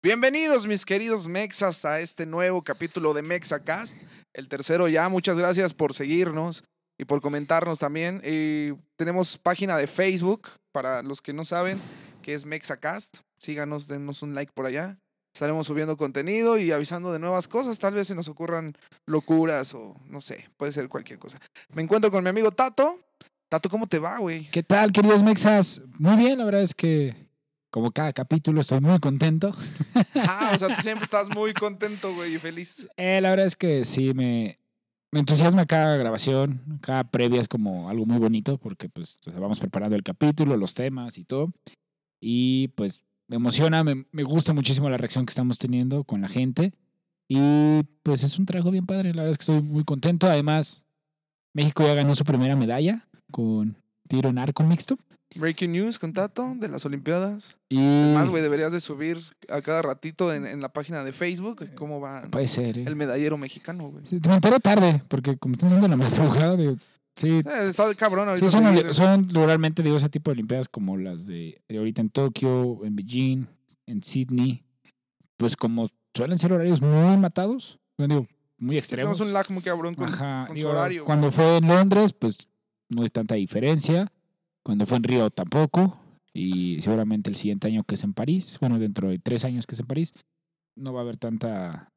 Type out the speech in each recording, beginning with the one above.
Bienvenidos mis queridos Mexas a este nuevo capítulo de Mexacast, el tercero ya. Muchas gracias por seguirnos y por comentarnos también. Y tenemos página de Facebook para los que no saben que es Mexacast. Síganos, denos un like por allá. Estaremos subiendo contenido y avisando de nuevas cosas. Tal vez se nos ocurran locuras o no sé, puede ser cualquier cosa. Me encuentro con mi amigo Tato. Tato, ¿cómo te va, güey? ¿Qué tal, queridos Mexas? Muy bien, la verdad es que como cada capítulo estoy muy contento. Ah, o sea, tú siempre estás muy contento, güey, y feliz. Eh, la verdad es que sí, me, me entusiasma cada grabación, cada previa es como algo muy bonito porque pues vamos preparando el capítulo, los temas y todo. Y pues me emociona, me, me gusta muchísimo la reacción que estamos teniendo con la gente. Y pues es un trabajo bien padre, la verdad es que estoy muy contento. Además, México ya ganó su primera medalla con tiro en arco mixto. Breaking news con Tato de las Olimpiadas. Y Más, güey, deberías de subir a cada ratito en, en la página de Facebook cómo va puede ser, ¿eh? el medallero mexicano, güey. Sí, me enteré tarde, porque como están haciendo la madrugada, sí, Eh, está de cabrón ahorita. sí son, seguir- son digo, ese tipo de olimpiadas como las de, de ahorita en Tokio, en Beijing, en Sydney, pues como suelen ser horarios muy matados, digo, muy extremos. Tenemos un lag muy cabrón con, Ajá, con su digo, horario. güey. Cuando fue en Londres, pues no hay tanta diferencia. Cuando fue en Río tampoco. Y seguramente el siguiente año que es en París, bueno, dentro de tres años que es en París, no va a haber tanta,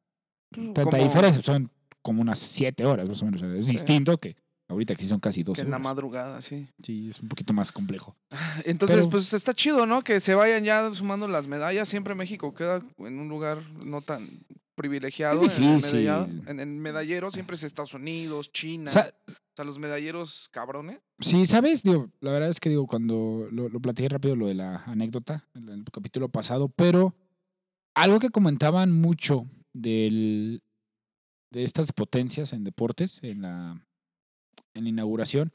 tanta Como diferencia. Son como unas siete horas más o menos. Es Sí. distinto que ahorita que sí son casi 12 en la madrugada, sí. Sí, es un poquito más complejo. Entonces, Pero- pues está chido, ¿no? Que se vayan ya sumando las medallas. Siempre México queda en un lugar no tan privilegiado. Es en el difícil. En el medallero siempre es Estados Unidos, China. Sa- o sea, los medalleros cabrones. Sí, ¿sabes? Digo, la verdad es que digo, cuando lo, lo platiqué rápido lo de la anécdota en el capítulo pasado, pero algo que comentaban mucho del, de estas potencias en deportes en la, en la inauguración,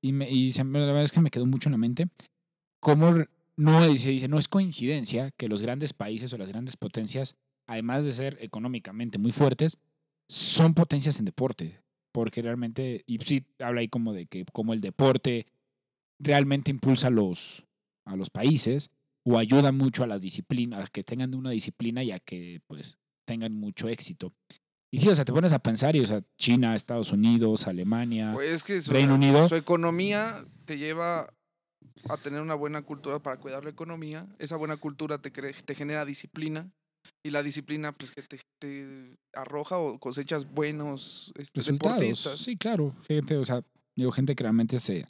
y, me, y la verdad es que me quedó mucho en la mente, cómo no, se dice, no es coincidencia que los grandes países o las grandes potencias, además de ser económicamente muy fuertes, son potencias en deporte porque realmente, y sí habla ahí como de que como el deporte realmente impulsa a los, a los países o ayuda mucho a las disciplinas, a que tengan una disciplina y a que pues tengan mucho éxito. Y sí, o sea, te pones a pensar y, o sea, China, Estados Unidos, Alemania, Pues es que su, Reino Unido. su economía te lleva a tener una buena cultura para cuidar la economía. Esa buena cultura te, te genera disciplina. Y la disciplina, pues, que te, te arroja o cosechas buenos este, resultados. deportistas. Sí, claro, gente, o sea, digo, gente que realmente se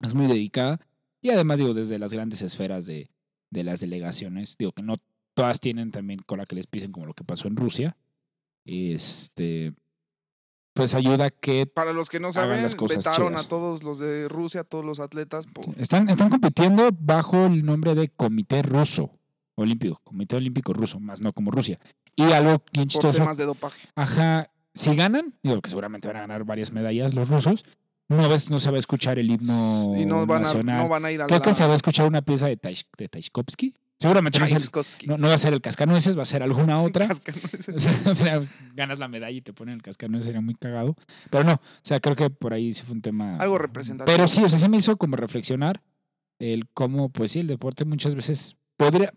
es muy dedicada y además digo desde las grandes esferas de, de las delegaciones, digo que no todas tienen también cola que les pisen como lo que pasó en Rusia. Este pues ayuda a que Para los que no saben, las cosas vetaron chidas. a todos los de Rusia, a todos los atletas. por- están están compitiendo bajo el nombre de Comité Ruso Olímpico, Comité Olímpico Ruso, más no como Rusia. Y algo bien por chistoso, temas de dopaje. Ajá, si ganan, digo que seguramente van a ganar varias medallas los rusos, no, ves, no se va a escuchar el himno y no van, a, nacional. no van a ir a Creo la... que se va a escuchar una pieza de, Taish- de. Seguramente no, va a ser el cascanueces, va a ser alguna otra. Cascanueces. O sea, o sea, ganas la medalla y te ponen el cascanueces, sería muy cagado. Pero no, o sea, creo que por ahí sí fue un tema. Algo representativo. Pero sí, o sea, sí me hizo como reflexionar el cómo, pues sí, el deporte muchas veces podría.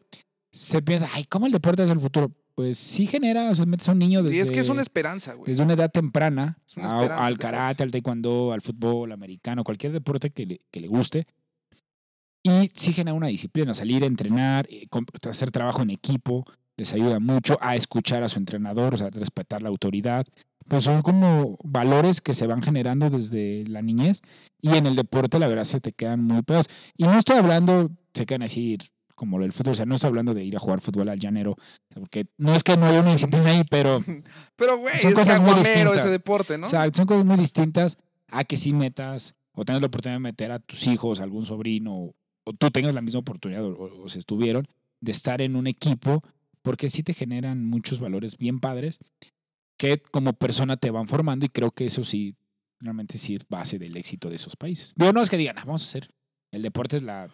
Se piensa, ay, ¿cómo el deporte es el futuro? Pues sí genera, o sea, metes a un niño desde y es que es una esperanza, güey. desde una edad temprana Es una a- al karate, al taekwondo, al fútbol americano, cualquier deporte que le, que le guste. Y sí genera una disciplina, salir a entrenar, eh, hacer trabajo en equipo, les ayuda mucho a escuchar a su entrenador, o sea, respetar la autoridad. Pues son como valores que se van generando desde la niñez y en el deporte la verdad se te quedan muy pegados. Y no estoy hablando, se quedan así como el fútbol, o sea, no estoy hablando de ir a jugar fútbol al llanero, porque no es que no haya una disciplina ahí, pero Pero, güey, Son es cosas muy distintas. ese deporte, ¿no? O sea, son cosas muy distintas a que sí metas o tengas la oportunidad de meter a tus hijos, a algún sobrino, o, o tú tengas la misma oportunidad o, o- se estuvieron de estar en un equipo, porque sí te generan muchos valores bien padres que como persona te van formando y creo que eso sí, realmente sí es base del éxito de esos países. Digo, no es que digan, "Ah, vamos a hacer, el deporte es la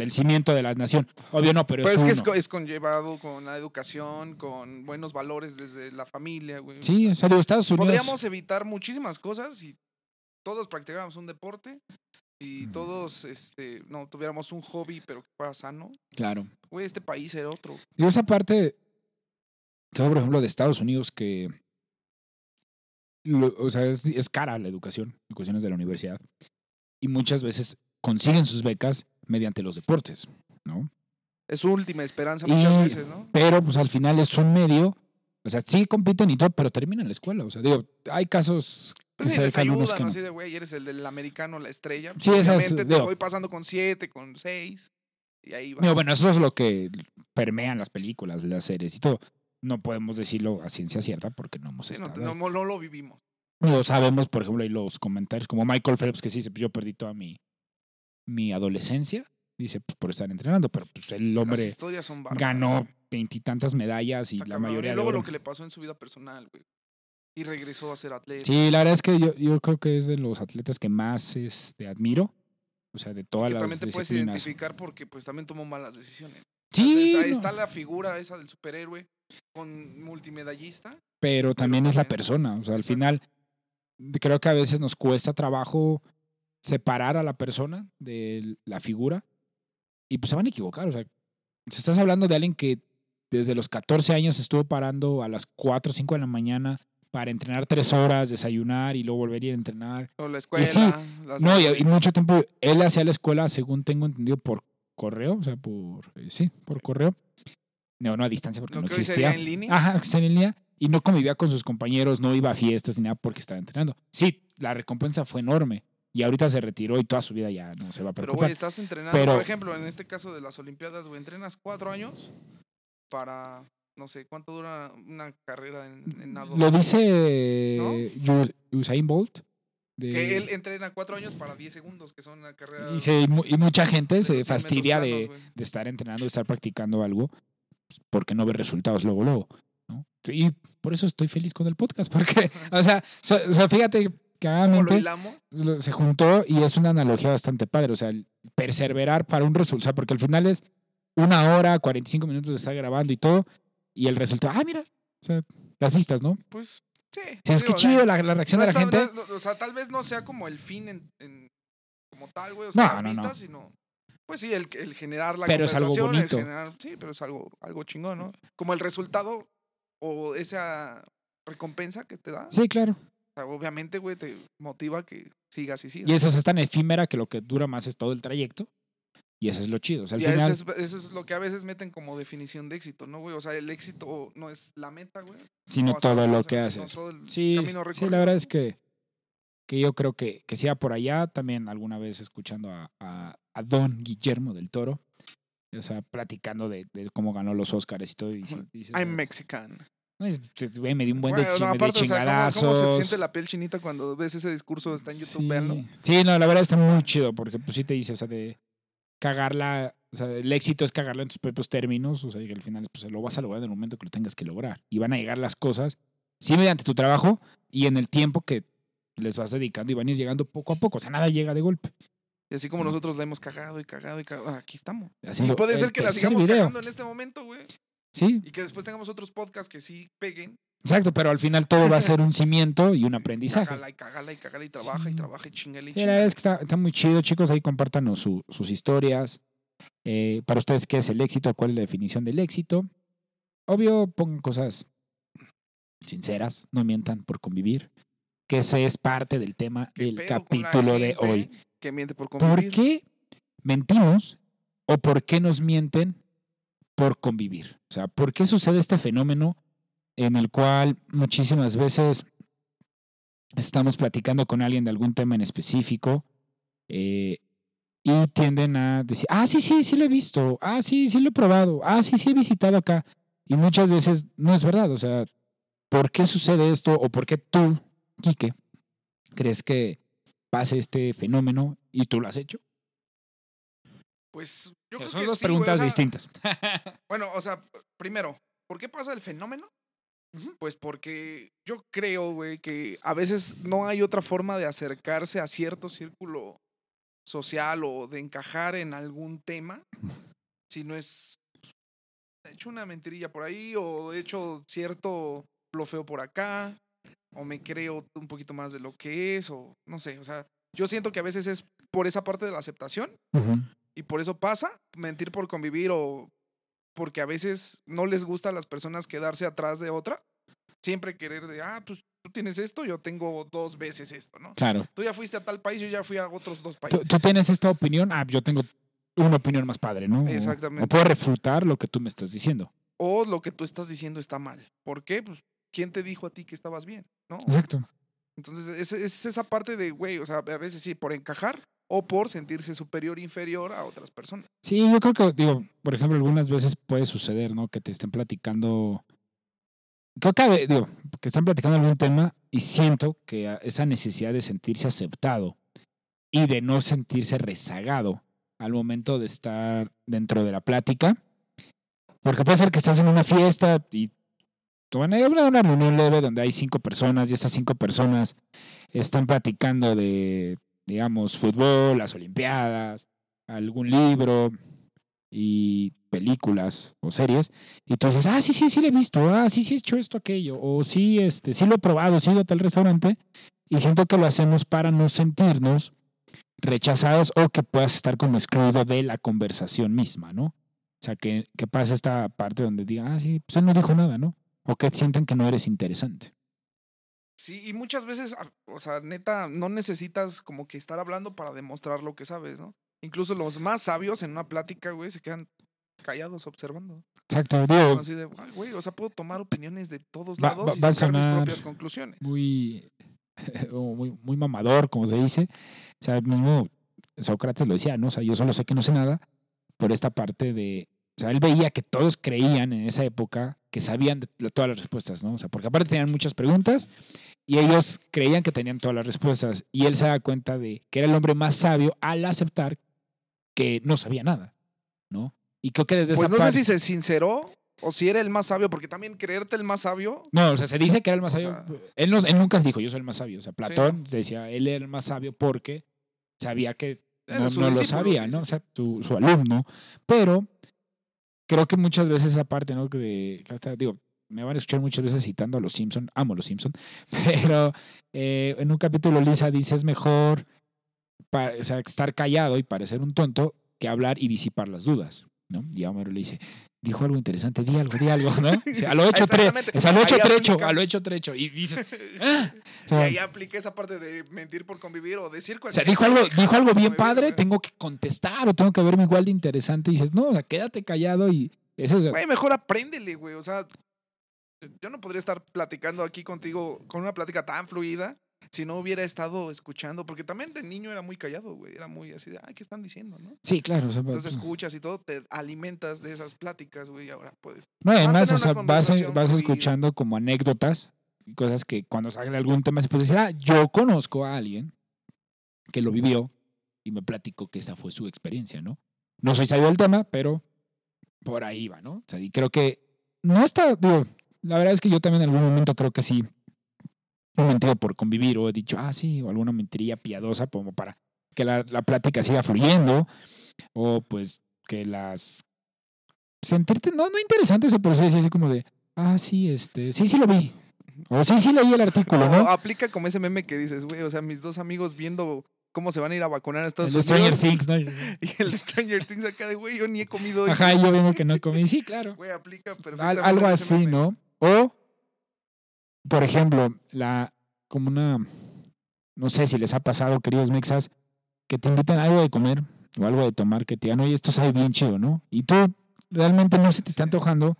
el cimiento de la nación. Obvio no, pero Pues es es que es, uno. co- es conllevado con la educación, con buenos valores desde la familia, güey. Sí, o sea, digo, Estados Unidos... podríamos evitar muchísimas cosas si todos practicáramos un deporte y todos este, no tuviéramos un hobby, pero que fuera sano, Claro. güey, este país era otro. Y esa parte, que por ejemplo de Estados Unidos, que lo- o sea, es, es cara la educación, educaciones de la universidad, y muchas veces consiguen sus becas mediante los deportes, ¿no? Es su última esperanza Y- muchas veces, ¿no? Pero pues al final es un medio, o sea, sí compiten y todo, pero terminan la escuela, o sea, digo, hay casos que Pues sí, se les ayudan, que no. así de, güey, eres el del americano, la estrella. Sí, esas, te digo- voy pasando con siete, con seis, y ahí va. Digo, bueno, eso es lo que permean las películas, las series y todo. No podemos decirlo a ciencia cierta porque no hemos Sí, estado no- no lo vivimos. No sabemos, por ejemplo, ahí los comentarios, como Michael Phelps, que sí dice, pues yo perdí toda mi, mi adolescencia, dice, pues por estar entrenando, pero pues el hombre son ganó veintitantas medallas y Está la cabrón. mayoría Y de luego oro. lo que le pasó en su vida personal, güey. Y regresó a ser atleta. Sí, la verdad es que yo, yo creo que es de los atletas que más este, admiro, o sea, de todas que las también te puedes identificar porque pues también tomó malas decisiones. Sí, Entonces, ahí no, está la figura esa del superhéroe con multimedallista. pero también es la también- persona, o sea, al final creo que a veces nos cuesta trabajo separar a la persona de la figura y pues se van a equivocar, o sea, si estás hablando de alguien que desde los 14 años estuvo parando a las 4 o 5 de la mañana para entrenar tres horas, desayunar y luego volver a ir a entrenar. O la escuela. sí, No, y, y mucho tiempo él hacía la escuela, según tengo entendido, por correo, o sea, por, eh, sí, por correo. No, no a distancia porque no hoy existía. en línea. Ajá, en línea. Y no convivía con sus compañeros, no iba a fiestas ni nada porque estaba entrenando. Sí, la recompensa fue enorme. Y ahorita se retiró y toda su vida ya no se va a Pero, preocupar. güey, estás entrenando. Pero- Por ejemplo, en este caso de las Olimpiadas, güey, entrenas cuatro años para, no sé, ¿cuánto dura una carrera en, en nado? Lo dice Usain Bolt. de- Que él entrena cuatro años para 10 segundos, que son una carrera. y, se- y mu- y mucha gente se los 100 metros fastidia de, planos, güey. de estar entrenando, de estar practicando algo, pues, porque no ve resultados luego, luego. ¿no? Y por eso estoy feliz con el podcast, porque, o sea, so- fíjate, ¿Cómo lo cagadamente, hilamos? lo- se juntó y es una analogía bastante padre, o sea, el perseverar para un resultado, o sea, porque al final es una hora, 45 minutos de estar grabando y todo, y el resultado, ah, mira, o sea, las vistas, ¿no? Pues, sí. Sí, es que chido la, la reacción no de la está- gente. no- o sea, tal vez no sea como el fin en, en- como tal, güey. O sea, No, las vistas, sino. Pues sí, el, el generar la Pero es algo bonito. generar- sí, pero es algo, algo chingón, ¿no? Como el resultado o esa recompensa que te da. Sí, claro. O sea, obviamente, güey, te motiva que sigas y sigas. Y eso es tan efímera que lo que dura más es todo el trayecto. Y eso es lo chido. O sea, al Y final, eso, es, eso es lo que a veces meten como definición de éxito, ¿no, güey? O sea, el éxito no es la meta, güey. sino todo lo que haces. Sí, sí, la verdad es que, que yo creo que, que sea por allá. También alguna vez escuchando a, a- a Don Guillermo del Toro, o sea, platicando de, de cómo ganó los Oscars y todo. Y, I'm "No, Mexican. No, es- se- güey, me dio un buen de, Güey, chi- no, de aparte, o sea, ¿cómo- chingadazos. ¿cómo, se siente la piel chinita cuando ves ese discurso? Está en YouTube, sí. véanlo. Sí, no, la verdad está muy chido porque pues sí te dice, o sea, de cagarla, o sea, el éxito es cagarla en tus propios términos, o sea, que al final pues lo vas a lograr en el momento que lo tengas que lograr. Y van a llegar las cosas, sí, mediante tu trabajo y en el tiempo que les vas dedicando y van a ir llegando poco a poco, o sea, nada llega de golpe. Y así como nosotros la hemos cagado y cagado y cagado, aquí estamos. Haciendo y puede ser que la sigamos video. cagando en este momento, güey. Sí, Y que después tengamos otros podcasts que sí peguen. exacto, pero al final todo va a ser un cimiento y un aprendizaje. Cágala y cágala y cágala y trabaja y Sí. trabaja y chingale y la chingale. es que está, está muy chido, chicos. Ahí compártanos su- sus historias. Eh, para ustedes, ¿qué es el éxito? ¿Cuál es la definición del éxito? Obvio, pongan cosas sinceras, no mientan por convivir. Que ese es parte del tema ¿Qué del capítulo de hoy. Que miente por ¿Por convivir. qué mentimos o por qué nos mienten por convivir? O sea, ¿por qué sucede este fenómeno en el cual muchísimas veces estamos platicando con alguien de algún tema en específico eh, y tienden a decir, ah, sí, sí, sí lo he visto, ah, sí, sí lo he probado, ah, sí, sí he visitado acá. Y muchas veces no es verdad, o sea, ¿por qué sucede esto o por qué tú, Quique, crees que pase este fenómeno y tú lo has hecho? Pues yo creo Son que dos sí, güey, o preguntas sea, distintas. Bueno, o sea, primero, ¿por qué pasa el fenómeno? Pues porque yo creo, güey, que a veces no hay otra forma de acercarse a cierto círculo social o de encajar en algún tema, si no es pues, he hecho una mentirilla por ahí o he hecho cierto blofeo por acá o me creo un poquito más de lo que es o no sé, o sea, yo siento que a veces es por esa parte de la aceptación Ujú. Y por eso pasa, mentir por convivir o porque a veces no les gusta a las personas quedarse atrás de otra. Siempre querer de, ah, pues tú tienes esto, yo tengo dos veces esto, ¿no? Claro. Tú ya fuiste a tal país, yo ya fui a otros dos países. tú tienes esta opinión, ah, yo tengo una opinión más padre, ¿no? O- Exactamente. O puedo refutar lo que tú me estás diciendo. O lo que tú estás diciendo está mal. ¿Por qué? Pues, ¿quién te dijo a ti que estabas bien? ¿No? Exacto. Entonces, es, es esa parte de, güey, o sea, a veces sí, por encajar o por sentirse superior inferior a otras personas. Sí, yo creo que, digo, por ejemplo, algunas veces puede suceder, ¿no? Que te estén platicando. Creo que, digo, que están platicando algún tema y siento que esa necesidad de sentirse aceptado y de no sentirse rezagado al momento de estar dentro de la plática. Porque puede ser que estás en una fiesta y ahí una, una reunión leve donde hay cinco personas y estas cinco personas están platicando de, digamos, fútbol, las Olimpiadas, algún libro y películas o series y tú dices, ah, sí, sí, sí lo he visto, ah, sí, sí he hecho esto, aquello, o sí, este, sí lo he probado, sí he ido a tal restaurante y siento que lo hacemos para no sentirnos rechazados o que puedas estar como excluido de la conversación misma, ¿no? O sea, que, que pasa esta parte donde diga, ah, sí, pues él no dijo nada, ¿no? O que sientan que no eres interesante. Sí, y muchas veces, a- o sea, neta, no necesitas como que estar hablando para demostrar lo que sabes, ¿no? Incluso los más sabios en una plática, güey, se quedan callados observando. Exacto, digo, Así de, "Ay, güey, o sea, puedo tomar opiniones de todos lados va- y va sacar mis propias conclusiones. muy, muy mamador, como se dice. O sea, mismo Sócrates lo decía, ¿no? O sea, yo solo sé que no sé nada por esta parte de. O sea, él veía que todos creían en esa época que sabían de todas las respuestas, ¿no? O sea, porque aparte tenían muchas preguntas y ellos creían que tenían todas las respuestas. Y él se da cuenta de que era el hombre más sabio al aceptar que no sabía nada, ¿no? Y creo que desde Pues esa no parte. sé si se sinceró o si era el más sabio, porque también creerte el más sabio, No, o sea, se dice que era el más O sabio. sea- él, no- él nunca dijo, yo soy el más sabio. O sea. Platón decía, él era el más sabio porque sabía que no, lo sabía, sí, ¿no? sí, O sea, su, su alumno. Pero creo que muchas veces esa parte, ¿no? De- me van a escuchar muchas veces citando a los Simpson, amo los Simpson, pero eh, en un capítulo Lisa dice es mejor pa- o sea, estar callado y parecer un tonto que hablar y disipar las dudas, ¿no? Y Homero le dice, dijo algo interesante, di algo, di algo, ¿no? O sea, a lo hecho tre- Exactamente. o sea, a lo hecho trecho, a lo hecho trecho. Y dices, "Ah". O y ahí apliqué esa parte de mentir por convivir o decir o sea, cualquier dijo algo, dijo algo bien padre, tengo que contestar o tengo que verme igual de interesante. Y dices, no, o sea, quédate callado y eso es. Güey, mejor apréndele, güey. O sea, yo no podría estar platicando aquí contigo con una plática tan fluida si no hubiera estado escuchando, porque también de niño era muy callado, güey. Era muy así de, ¿qué están diciendo, no? Sí, claro. o sea, Entonces pues, escuchas y todo, te alimentas de esas pláticas, güey, y ahora puedes. no, además, o sea, vas, vas escuchando como anécdotas, cosas que cuando sale algún tema se puede decir, ah, yo conozco a alguien que lo vivió y me platicó que esa fue su experiencia, ¿no? No soy sabio del tema, pero por ahí va, ¿no? O sea, y creo que no está, digo, la verdad es que yo también en algún momento creo que sí he mentido por convivir o he dicho, ah, sí, o alguna mentiría piadosa como para que la, la plática siga fluyendo o pues que las sentirte, no, no interesante, o sea, pero sí, sí, así como de, ah, sí, este, sí, sí lo vi. O sí, sí leí el artículo, O ¿no? aplica como ese meme que dices, güey, o sea, mis dos amigos viendo cómo se van a ir a vacunar a Estados El de Stranger Unidos. Things, ¿no? Y el Stranger Things acá de, güey, yo ni he comido hoy. Ajá, yo viendo que no comí. Sí, claro. Güey, aplica Al- perfectamente. algo ese así. ¿no? O, por ejemplo, la, como una, no sé si les ha pasado, queridos mexas, que te invitan a algo de comer o algo de tomar que te digan, oye, esto sabe bien chido, ¿no? Y tú realmente no se te está antojando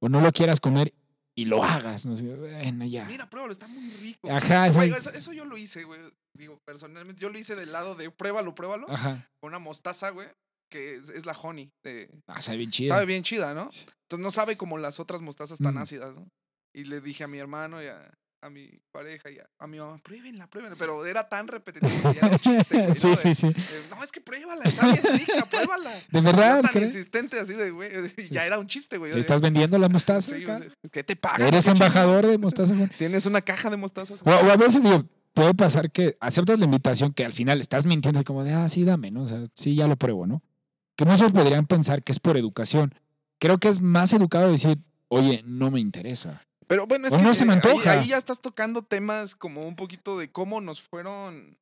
o no lo quieras comer y lo hagas, ¿no? sé, Bueno, ya. Mira, pruébalo, está muy rico. Ajá, Güey, sí. eso, eso yo lo hice, güey. Digo, personalmente, yo lo hice del lado de pruébalo, pruébalo. Ajá. Con una mostaza, güey, que es, es la honey. de- Ah, sabe bien chido. sabe bien chida, ¿no? Entonces no sabe como las otras mostazas tan Mm. ácidas, ¿no? Y le dije a mi hermano y a, a mi pareja y a, a mi mamá, pruébenla, pruébenla. Pero era tan repetitivo que ya era un chiste, sí, sí, sí. no, es que pruébala, está bien rica, pruébala. De verdad, tan ¿crees? insistente así de, güey, ya era un chiste, güey. ¿Te estás vendiendo la mostaza? Sí, ¿Qué te pagan? ¿Eres embajador de mostaza? güey? Tienes una caja de mostazas. O, o a veces digo, puede pasar que aceptas la invitación que al final estás mintiendo y como de, ah, sí, dame, ¿no? O sea, sí, ya lo pruebo, ¿no? Que muchos podrían pensar que es por educación. Creo que es más educado decir, oye, no me interesa. Pero bueno, es O que no se me ahí- antoja. Ahí, ya estás tocando temas como un poquito de cómo nos fueron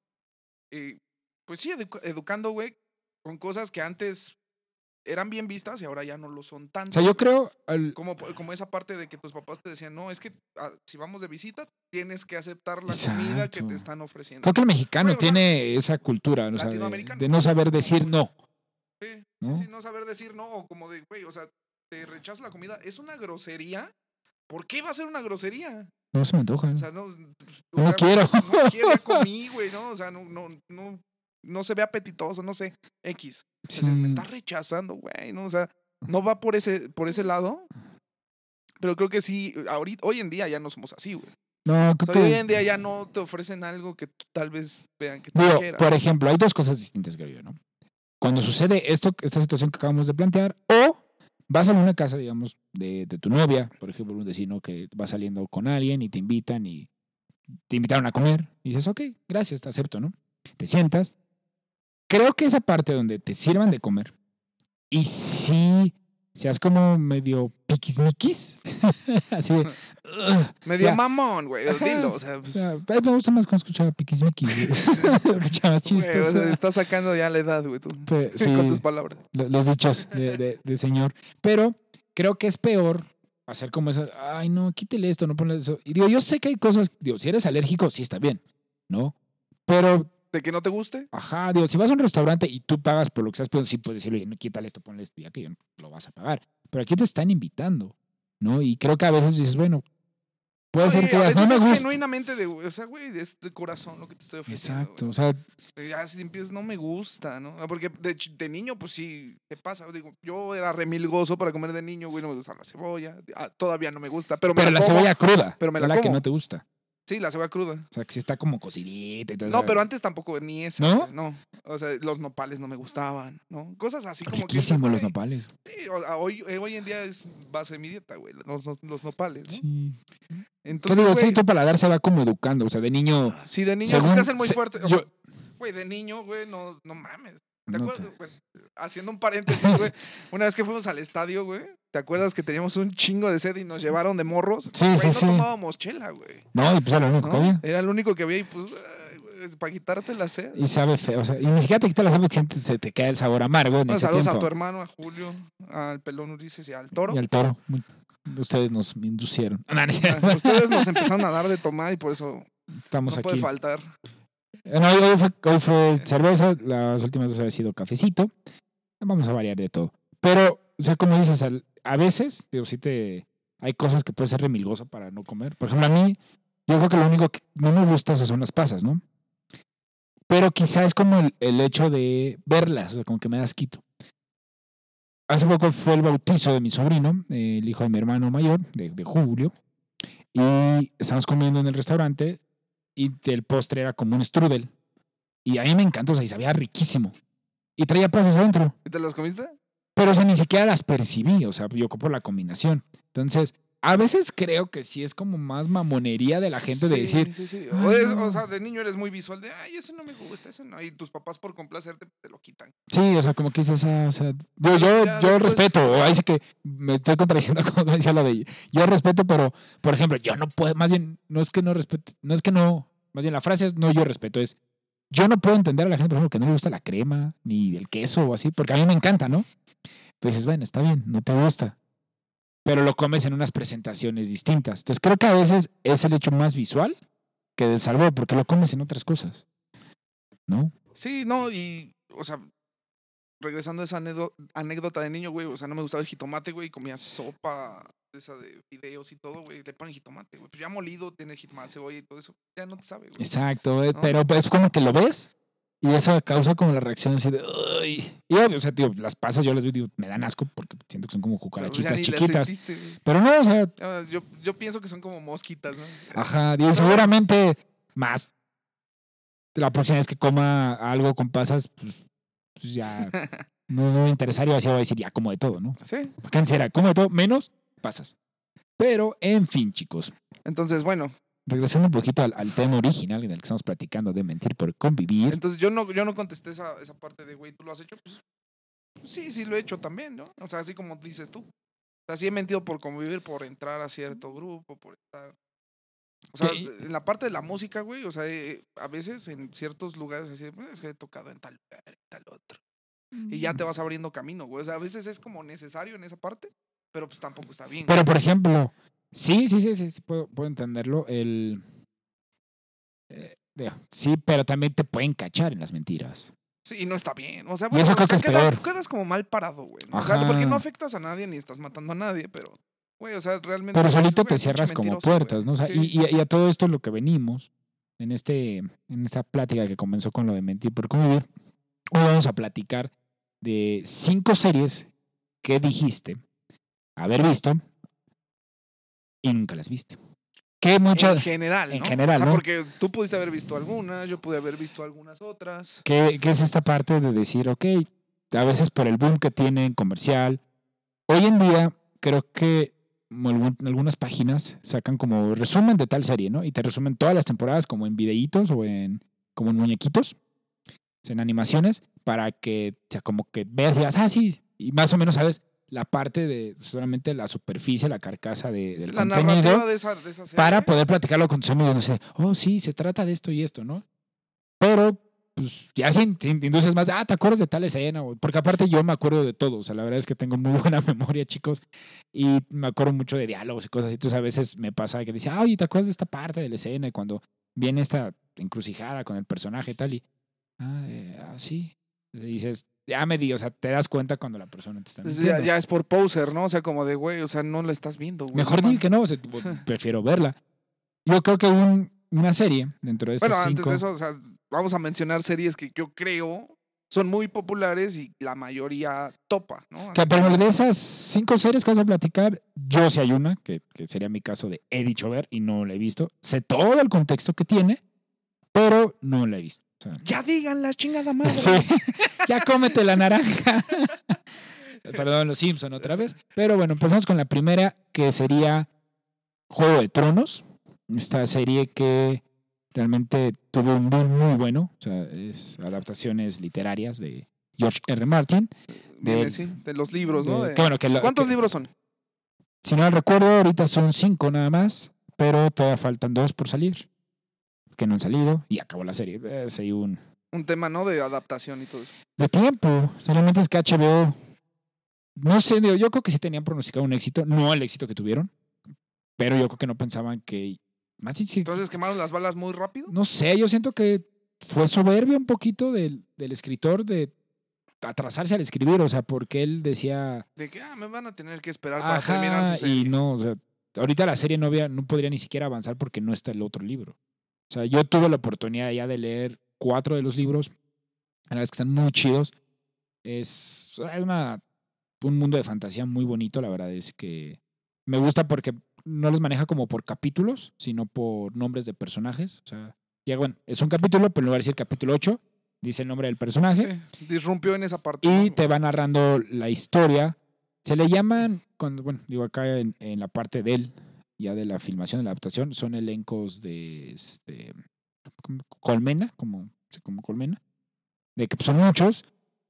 eh, pues sí, edu- educando, güey, con cosas que antes eran bien vistas y ahora ya no lo son O tanto. sea, yo creo, al- Como, como esa parte de que tus papás te decían, no, es que ah, si vamos de visita, tienes que aceptar la comida que te están ofreciendo. creo que el mexicano o tiene esa cultura, o sea, de, de no saber decir no. Sí, ¿no? sí, sí, no saber decir no, o como de, güey, o sea, te rechazo la comida, ¿es una grosería? ¿Por qué va a ser una grosería? No se me antoja. O sea, no, pues, o No sea, quiero. No quiero, ya comí, güey, ¿no? O sea, no, no, no, no se ve apetitoso, no sé, X. O sea, me Sí. está rechazando, güey, ¿no? O sea, no va por ese, por ese lado. Pero creo que sí, ahorita, hoy en día ya no somos así, güey. No, O creo hoy que. en día ya no te ofrecen algo que tal vez vean que tú Digo, quieras. por ejemplo, hay dos cosas distintas, creo yo, ¿no? Cuando sucede esto, esta situación que acabamos de plantear, o vas a una casa, digamos, de, tu novia, por ejemplo, un vecino que va saliendo con alguien y te invitan y te invitaron a comer, y dices, ok, gracias, te acepto, ¿no? Te sientas. Creo que esa parte donde te sirvan de comer y sí seas como medio piquismiquis, así de, Medio o sea, mamón, güey, dilo, o sea, o sea, me gusta más cuando escuchaba piquismiquis, escuchaba güey, chistes. o sea, estás sacando ya la edad, güey, tú. Pe- sí, Con tus palabras. lo- los dichos de, de- de señor. Pero creo que es peor hacer como eso, ay, no, quítele esto, no ponle eso. Y digo, yo sé que hay cosas, digo, si eres alérgico, sí está bien, ¿no? Pero, ¿De que no te guste? ajá, digo, si vas a un restaurante y tú pagas por lo que estás pidiendo, sí puedes decirle, no, quítale esto, ponle esto, ya que yo no lo vas a pagar. Pero aquí te están invitando, ¿no? Y creo que a veces dices, bueno, puede ser Oye, que a digas, no me gusta. genuinamente de, o sea, güey, es de corazón lo que te estoy ofreciendo. Exacto, güey. o sea, Eh, Ya si empiezas, no me gusta, ¿no? Ah, Porque de, de niño, pues sí, te pasa. Digo, yo era remilgoso para comer de niño, güey, no me gusta la cebolla. Ah, todavía no me gusta, pero me pero la como. cebolla cruda, pero me la la que como. no te gusta. Sí, la cebolla cruda. O sea, que sí está como cocidita y todo No, eso. pero antes tampoco, ni esa. ¿No? No. O sea, los nopales no me gustaban, ¿no? Cosas así como que. Riquísimo los güey, nopales. sí, o- a- hoy, eh, hoy en día es base de mi dieta, güey, los, los- los nopales, ¿no? Sí. ¿Qué Entonces, digo? Sí, tu paladar se va como educando. O sea, de niño. si de niño sí según te hacen muy se- fuerte. yo- Güey, de niño, güey, no, no mames. ¿Te no acuerdas, te-? Haciendo un paréntesis, güey. Una vez que fuimos al estadio, güey. ¿Te acuerdas que teníamos un chingo de sed y nos llevaron de morros? Sí, Güey, sí, no sí. tomábamos chela, güey. No, y pues era lo único ¿no? que había. Era el único que había y pues, para quitarte la sed. Y sabe feo. O sea, y ni siquiera te quita la sal porque se te queda el sabor amargo en Bueno, ese saludos tiempo. a tu hermano, a Julio, al pelón Ulises y al toro. Y al toro. Ustedes nos inducieron. No, no Ustedes nos empezaron a dar de tomar y por eso Estamos no puede aquí. faltar. Eh, no, hoy, fue, cerveza. Las últimas veces había sido cafecito. Vamos a variar de todo. Pero, o sea, como dices, a veces, digo, sí te. Hay cosas que puede ser remilgoso para no comer. Por ejemplo, a mí, yo creo que lo único que no me gusta son las pasas, ¿no? Pero quizá es como el, hecho de verlas, o sea, como que me das quito. Hace poco fue el bautizo de mi sobrino, el hijo de mi hermano mayor, de, de Julio, y estábamos comiendo en el restaurante y el postre era como un strudel. Y a mí me encantó, o sea, y sabía riquísimo. Y traía pasas adentro. ¿Y te las comiste? Pero, o sea, ni siquiera las percibí, o sea, yo por la combinación. Entonces, a veces creo que sí es como más mamonería de la gente de decir, Sí, sí. "Ay, O, es- no". o sea, de niño eres muy visual de, ay, eso no me gusta, eso no. Y tus papás por complacerte te lo quitan. sí, o sea, como que dices, ah, o sea, yo, yo, yo después- respeto, ahí sí que me estoy contradiciendo como decía lo de, yo respeto, pero, por ejemplo, yo no puedo, más bien, no es que no respete, no es que no, más bien la frase es, no, yo respeto, es, yo no puedo entender a la gente, por ejemplo, que no le gusta la crema, ni el queso o así, porque a mí me encanta, ¿no? Pues dices, bueno, está bien, no te gusta. Pero lo comes en unas presentaciones distintas. Entonces creo que a veces es el hecho más visual que del sabor, porque lo comes en otras cosas. ¿No? Sí, no, y, o sea, regresando a esa anécdo- anécdota de niño, güey, o sea, no me gustaba el jitomate, güey, y comía sopa esa de fideos y todo, güey, le ponen jitomate, güey. Pues ya molido, tiene jitomate, cebolla y todo eso, ya no te sabe, güey. Exacto, ¿No? pero es como que lo ves y eso causa como la reacción así de "Ay". Y o sea, tío, las pasas yo las y digo, me dan asco porque siento que son como Pero cucarachitas le chiquitas. Pero no, o sea, Yo, yo pienso que son como mosquitas, ¿no? ajá, digo, seguramente más la próxima vez que coma algo con pasas, pues, pues ya no, no me interesaría, así voy a decir ya como de todo, ¿no? Sí. ¿Quién será? Como de todo, menos pasas. Pero, en fin, chicos, Entonces, bueno, regresando un poquito al, al tema original en el que estamos platicando de mentir por convivir. entonces yo no, yo no contesté esa, esa parte de, güey, ¿tú lo has hecho? Pues, pues sí, sí lo he hecho también, ¿no? O sea, así como dices tú. O sea, sí he mentido por convivir, por entrar a cierto grupo, por estar... O sea, Sí. en la parte de la música, güey, o sea, eh, a veces en ciertos lugares así, "Pues, es que he tocado en tal lugar, en tal otro. Y ya te vas abriendo camino, güey. O sea, a veces es como necesario en esa parte, pero pues tampoco está bien. Pero, por ejemplo, sí, sí, sí, sí, sí, puedo, puedo entenderlo. El. eh, digo, sí, pero también te pueden cachar en las mentiras. Sí, y no está bien. O sea, bueno, eso o sea, que es quedas, peor. quedas como mal parado, güey. O sea, porque no afectas a nadie ni estás matando a nadie, pero, güey, o sea, realmente. Pero solito "Güey, te cierras como mentiroso, güey". puertas, ¿no? O sea, Sí. y- y a todo esto lo que venimos en este, en esta plática que comenzó con lo de mentir por convivir, hoy vamos a platicar de cinco series que dijiste haber visto y nunca las viste. Que En muchas, general, en ¿no? general, O sea, ¿no? porque tú pudiste haber visto algunas, yo pude haber visto algunas otras. que, que es esta parte de decir, ok, a veces por el boom que tienen comercial. Hoy en día creo que algunas páginas sacan como resumen de tal serie, ¿no? Y te resumen todas las temporadas como en videitos o en como en muñequitos, en animaciones, para que, o sea, como que veas y digas, ah, sí, y más o menos sabes la parte de solamente la superficie, la carcasa de, del la contenido de esa, de esa serie. para poder platicarlo con tus amigos. Sé, oh, sí, se trata de esto y esto, ¿no? Pero, pues, ya si si induces más, ah, ¿te acuerdas de tal escena? Porque aparte yo me acuerdo de todo. O sea, la verdad es que tengo muy buena memoria, chicos. Y me acuerdo mucho de diálogos y cosas así. Entonces, a veces me pasa que dice, oye, ¿te acuerdas de esta parte de la escena? Y cuando viene esta encrucijada con el personaje y tal, y, ah, eh, ah, sí. Dices, ya me di, o sea, te das cuenta cuando la persona te está Pues mintiendo. ya, ya es por poser, ¿no? O sea, como de, güey, o sea, no la estás viendo, güey. Mejor no di que no, o sea, tipo, prefiero verla. Yo creo que un, una serie dentro de estas Bueno, antes cinco. de eso, o sea, vamos a mencionar series que yo creo son muy populares y la mayoría topa, ¿no? que, ejemplo, de esas cinco series que vas a platicar, yo sí hay una, que, que sería mi caso de he dicho ver y no la he visto. Sé todo el contexto que tiene, pero no la he visto. O sea, Ya digan la chingada madre. sí, ya cómete la naranja. Perdón, los Simpson otra vez. Pero bueno, empezamos con la primera, que sería Juego de Tronos. Esta serie que realmente tuvo un boom muy bueno. O sea, es adaptaciones literarias de George R. Martin. De- sí, de los libros, ¿no? De- De- que bueno, que lo- ¿Cuántos que- libros son? Si no recuerdo, ahorita son cinco nada más, pero todavía faltan dos por salir, que no han salido y acabó la serie. Es ahí un... Un tema, ¿no? De adaptación y todo eso. De tiempo, solamente es que HBO, no sé, yo creo que sí tenían pronosticado un éxito, no el éxito que tuvieron, pero yo creo que no pensaban que... Más Entonces quemaron las balas muy rápido. no sé, yo siento que fue soberbia un poquito del, del escritor de atrasarse al escribir, o sea, porque él decía... De que, ah, me van a tener que esperar para terminar su serie. y no, o sea, ahorita la serie no, había- no podría ni siquiera avanzar porque no está el otro libro. O sea, yo tuve la oportunidad ya de leer cuatro de los libros. La verdad es que están muy chidos. Es una, un mundo de fantasía muy bonito, la verdad es que me gusta porque no los maneja como por capítulos, sino por nombres de personajes. O sea, ya bueno, es un capítulo, pero en lugar de decir capítulo 8, dice el nombre del personaje Sí, disrumpió en esa parte. y te va narrando la historia. Se le llaman, cuando, bueno, digo acá en, en la parte de él, ya de la filmación, de la adaptación, son elencos de este, colmena, como, como colmena, de que pues, son muchos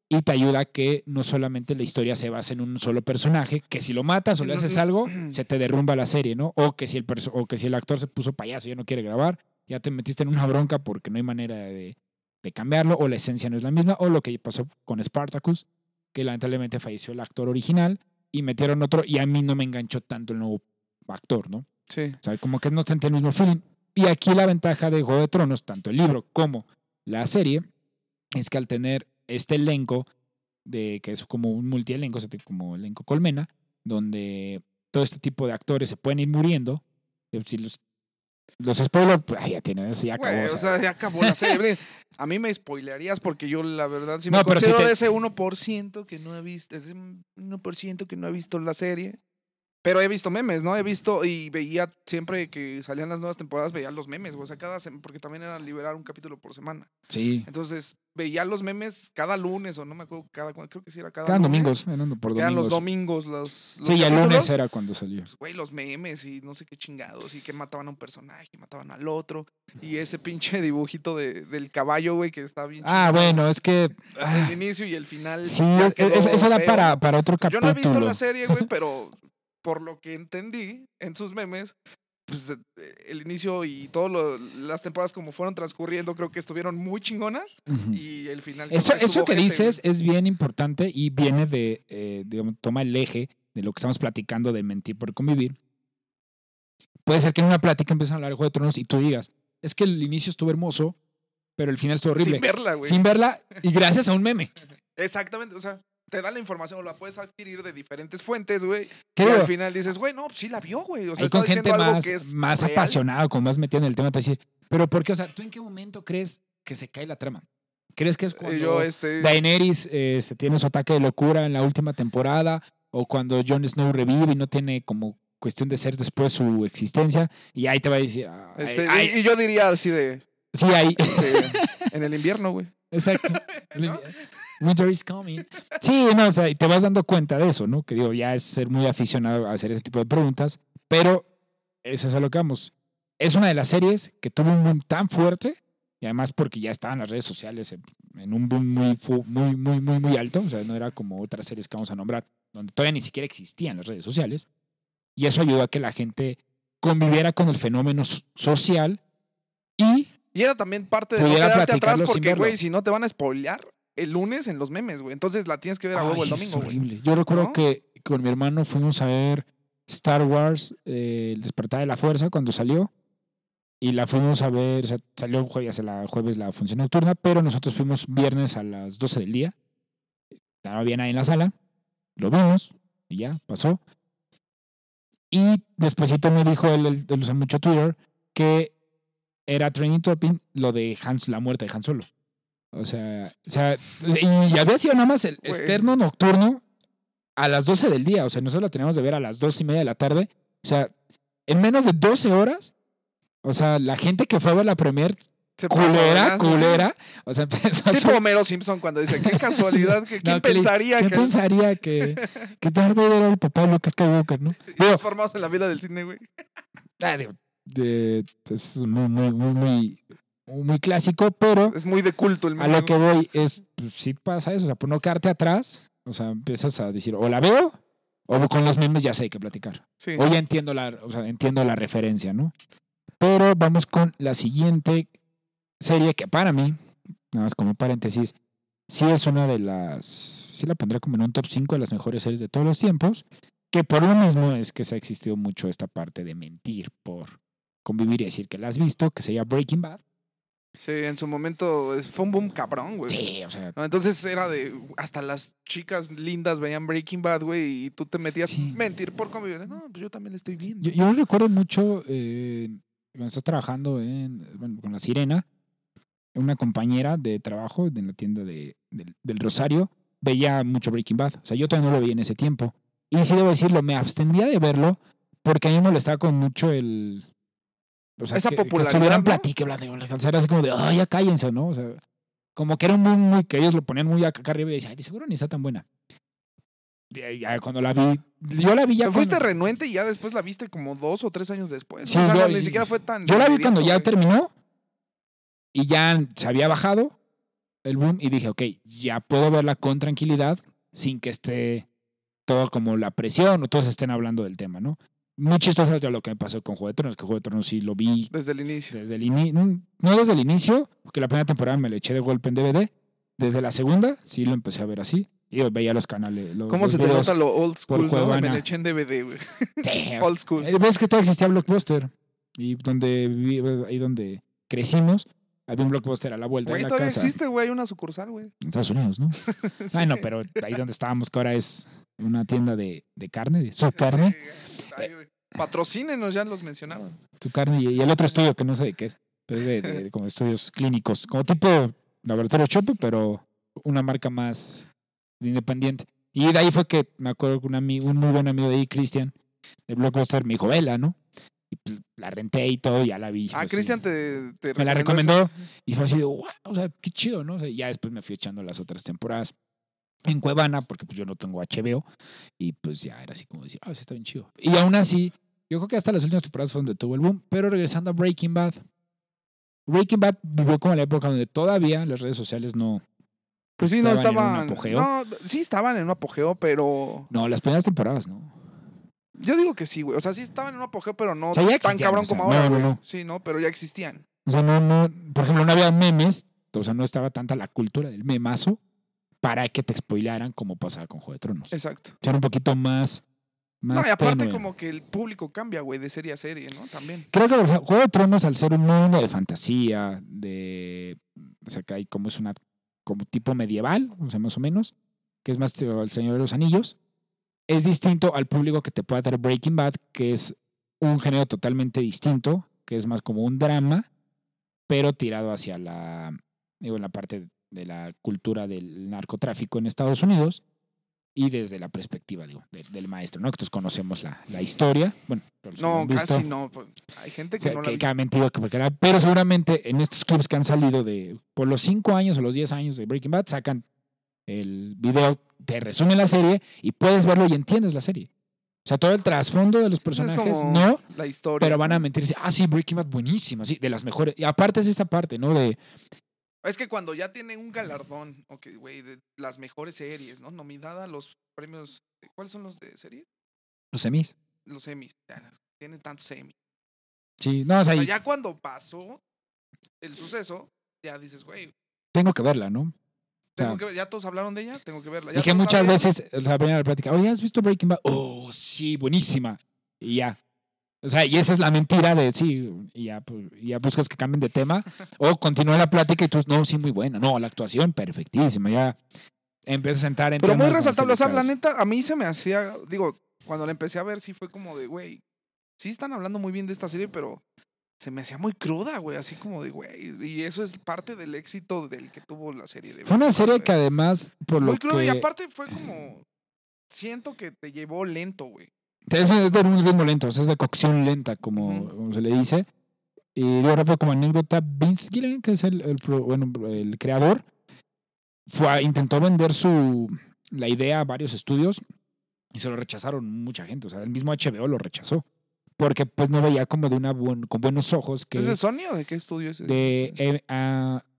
y te ayuda a que no solamente la historia se base en un solo personaje, que si lo matas o le haces algo, se te derrumba la serie, ¿no? O que si el, o que si el actor se puso payaso y ya no quiere grabar, ya te metiste en una bronca porque no hay manera de, de cambiarlo, o la esencia no es la misma, o lo que pasó con Spartacus, que lamentablemente falleció el actor original y metieron otro, y a mí no me enganchó tanto el nuevo actor, ¿no? Sí. O sea, como que no sentí el mismo feeling. Y aquí la ventaja de Juego de Tronos, tanto el libro como la serie, es que al tener este elenco, de que es como un multielenco, como elenco colmena, donde todo este tipo de actores se pueden ir muriendo, eh, si los, los spoilers, pues, ay, ya tiene, eso ya acabó. O sea, ya acabó la serie. A mí me spoilearías porque yo, la verdad, si me No, si considero te- de ese 1% que no he visto, ese 1% que no he visto la serie. Pero he visto memes, ¿no? He visto y veía siempre que salían las nuevas temporadas, veía los memes, o sea, cada porque también era liberar un capítulo por semana. sí, Entonces, veía los memes cada lunes, o no me acuerdo, cada, creo que sí era cada cada lunes. domingos, eran por que eran los domingos. domingos los, los Sí, y el lunes era cuando salió. Pues, güey, los memes y no sé qué chingados, y que mataban a un personaje, y mataban al otro, y ese pinche dibujito de, del caballo, güey, que está bien Ah, bueno, es que... ah, El inicio y el final. sí, es- eso da para, para otro Yo capítulo. no he visto la serie, güey, pero por lo que entendí en sus memes, pues, eh, el inicio y todas las temporadas como fueron transcurriendo, creo que estuvieron muy chingonas. Ujú. Y el final. Eso, eso que dices es bien importante y viene de, eh, digamos, toma el eje de lo que estamos platicando de mentir por convivir. Puede ser que en una plática empiecen a hablar de Juego de Tronos y tú digas, es que el inicio estuvo hermoso, pero el final estuvo horrible. Sin verla, güey. Sin verla y gracias a un meme. Exactamente, o sea, te da la información o la puedes adquirir de diferentes fuentes, güey. ¿Qué Y al final dices, güey, no, sí la vio, güey. O sea, está con gente diciendo algo más, que es más real. apasionada, con más metida en el tema, te decir, pero ¿por qué? O sea, ¿tú en qué momento crees que se cae la trama? ¿Crees que es Eh, cuando Yo, este. Daenerys eh, se tiene su ataque de locura en la última temporada o cuando Jon Snow revive y no tiene como cuestión de ser después su existencia y ahí te va a decir, "Ah, este, ay, y, y yo diría así de. sí, ahí, este, en el invierno, güey. exacto. ¿No? Winter is coming. Sí, no, o sea, y te vas dando cuenta de eso, ¿no? Que digo, ya es ser muy aficionado a hacer ese tipo de preguntas, pero eso es a lo que vamos. Es una de las series que tuvo un boom tan fuerte y además porque ya estaban las redes sociales en, en un boom muy, muy, muy, muy, muy alto, o sea, no era como otras series que vamos a nombrar, donde todavía ni siquiera existían las redes sociales, y eso ayudó a que la gente conviviera con el fenómeno so- social y Y era también parte de no quedarte atrás porque, güey, si no te van a spoilear el lunes en los memes, güey. Entonces la tienes que ver a huevo el es domingo, güey. horrible. Yo recuerdo ¿No? que con mi hermano fuimos a ver Star Wars, eh, El despertar de la fuerza, cuando salió. Y la fuimos a ver, o sea, salió jueves, la, jueves la función nocturna, pero nosotros fuimos viernes a las 12 del día. No había nadie en la sala. Lo vimos y ya, pasó. Y despuesito me dijo, él, él, él usa mucho Twitter, que era training topping lo de Hans, la muerte de Han Solo. O sea, o sea, y había sido nada más el Güey. externo nocturno a las 12 del día. O sea, nosotros la teníamos de ver a las 2 y media de la tarde. O sea, en menos de 12 horas. O sea, la gente que fue a ver la premier, Se de culera, culera. O sea, empezó a Tipo subir- Homero Simpson cuando dice, qué casualidad, que quién No, que pensaría ¿Quién que pensaría que, que Darth Vader era el papá de Luke Skywalker, no? y Digo, transformados en la vida del cine, güey? ah, digo, de- es muy, muy, muy, muy, muy clásico, pero Es muy de culto el a lo que voy es, pues sí pasa eso, o sea, por no quedarte atrás, o sea, empiezas a decir, o la veo, o con los memes ya sé hay que platicar. Sí. O ya entiendo la, o sea, entiendo la referencia, ¿no? Pero vamos con la siguiente serie que para mí, nada más como paréntesis, sí es una de las, sí la pondré como en un top 5 de las mejores series de todos los tiempos, que por lo mismo es que se ha existido mucho esta parte de mentir por convivir y decir que la has visto, que sería Breaking Bad. Sí, en su momento fue un boom cabrón, güey. Sí, o sea, ¿no? Entonces era de. Hasta las chicas lindas veían Breaking Bad, güey, y tú te metías Sí. mentir por convivir. No, pues yo también la estoy viendo. Yo, yo recuerdo mucho eh, cuando estás trabajando en, bueno, con la Sirena, una compañera de trabajo en la tienda de, del, del Rosario veía mucho Breaking Bad. O sea, yo todavía no lo veía en ese tiempo. Y sí debo decirlo, me abstendía de verlo porque a mí me molestaba con mucho el... O sea, Esa que, que popularidad, estuvieran ¿no? platique, era así como de, ay, ya cállense, ¿no? O sea, como que era un muy, muy, que ellos lo ponían muy acá arriba y decía, ay, seguro ni está tan buena. Y ya cuando la vi, yo la vi ya Te fuiste renuente y ya después la viste como dos o tres años después. Sí, o sea, yo- ni siquiera fue tan. Yo la vi cuando ya güey. terminó y ya se había bajado el boom y dije, ok, ya puedo verla con tranquilidad sin que esté todo como la presión o todos estén hablando del tema, ¿no? Muy chistoso era lo que me pasó con Juego de Tronos, que Juego de Tronos sí lo vi Desde el inicio. desde el inicio, no desde el inicio, porque la primera temporada me la eché de golpe en DVD, desde la segunda sí lo empecé a ver así y veía los canales. Los, ¿Cómo los se te nota lo old school, no? Me la eché en DVD, güey. Old school. Ves que todo existía Blockbuster. Y donde viví- ahí donde crecimos, había un Blockbuster a la vuelta Güey, de la todavía casa. existe, güey, hay una sucursal, güey. En Estados Unidos, ¿no? Sí. Ay, no, pero ahí donde estábamos, que ahora es una tienda de, de carne, de su carne, Sí. Patrocínenos, ya los mencionaban. su carne y, y el otro estudio que no sé de qué es, pero es de, de- como estudios clínicos, como tipo laboratorio Chopo, pero una marca más independiente. Y de ahí fue que me acuerdo que un, amigo, un muy buen amigo de ahí, Cristian, de Blockbuster, me dijo, vela, ¿no? Y pues, la renté y todo, y ya la vi. Ah. Cristian te, te Me la recomendó eso. y fue así de, wow, o sea, qué chido, ¿no? O sea, y ya después me fui echando las otras temporadas en Cuevana, porque pues yo no tengo HBO, y pues ya era así como decir, ah, sí está bien chido. Y aún así, yo creo que hasta las últimas temporadas fue donde tuvo el boom, pero regresando a Breaking Bad, Breaking Bad vivió como la época donde todavía las redes sociales no... Pues sí, no estaban en un estaban. apogeo. No, sí estaban en un apogeo, pero. No, las primeras temporadas, ¿no? Yo digo que sí, güey. O sea, sí estaban en un apogeo, pero no O sea, ya tan cabrón o sea, como ahora, no. Sí, no, pero ya existían. O sea, no, no, por ejemplo, no había memes, o sea, no estaba tanta la cultura del memazo para que te spoilaran como pasaba con Juego de Tronos. Exacto. Era un poquito más. más No, y aparte tenue. como que el público cambia, güey, de serie a serie, ¿no? También. Creo que Juego de Tronos, al ser un mundo de fantasía, de. O sea, que hay como es una. como tipo medieval, o sea, más o menos, que es más el Señor de los Anillos, es distinto al público que te pueda dar Breaking Bad, que es un género totalmente distinto, que es más como un drama, pero tirado hacia la. digo, en la parte de la cultura del narcotráfico en Estados Unidos. Y desde la perspectiva, digo, de- del maestro, ¿no? Que todos conocemos la, la historia. Bueno, No, visto. casi no. Hay gente O que sea, no la que, ha que ha mentido que porque era. Pero seguramente en estos clips que han salido de por los 5 años o los 10 años de Breaking Bad, sacan el video, te resume la serie y puedes verlo y entiendes la serie. O sea, todo el trasfondo de los personajes, no, La historia. pero van a mentir y decir, ah, sí, Breaking Bad buenísima, sí, de las mejores. Y aparte es esta parte, ¿no? De, Es que cuando ya tienen un galardón, ok, güey, de las mejores series, ¿no? Nominada a los premios. ¿Cuáles son los de serie? los semis. Los. Ya, tienen tantos Emmys. Sí, no, o sea, O sea, ya cuando pasó el suceso, ya dices, güey, tengo que verla, ¿no? tengo sea, que ver- ya todos hablaron de ella, tengo que verla. Y que muchas veces, o sea, la plática, oye, ¿has visto Breaking Bad? Oh, sí, buenísima. Y ya. O sea, y esa es la mentira de sí, y ya, pues, ya buscas que cambien de tema. o continúa la plática y tú, no, sí, muy buena. No, la actuación, perfectísima. Ya empiezas a entrar en Pero muy resaltable. O sea, la neta, a mí se me hacía, digo, cuando la empecé a ver, sí fue como de, güey, sí están hablando muy bien de esta serie, pero se me hacía muy cruda, güey, así como de, güey. Y eso es parte del éxito del que tuvo la serie. De Fue una serie que además, por Muy lo cruda y aparte fue como, siento que te llevó lento, güey. Es, es de un ritmo lento, o sea, es de cocción lenta, como, como se le dice. Y yo rápido como anécdota, Vince Gilligan, que es el, el bueno, el creador, fue a- intentó vender su la idea a varios estudios y se lo rechazaron mucha gente. O sea, el mismo HBO lo rechazó. Porque pues no veía como de una buen- con buenos ojos que ¿Es de Sony o de qué estudio es? de eh,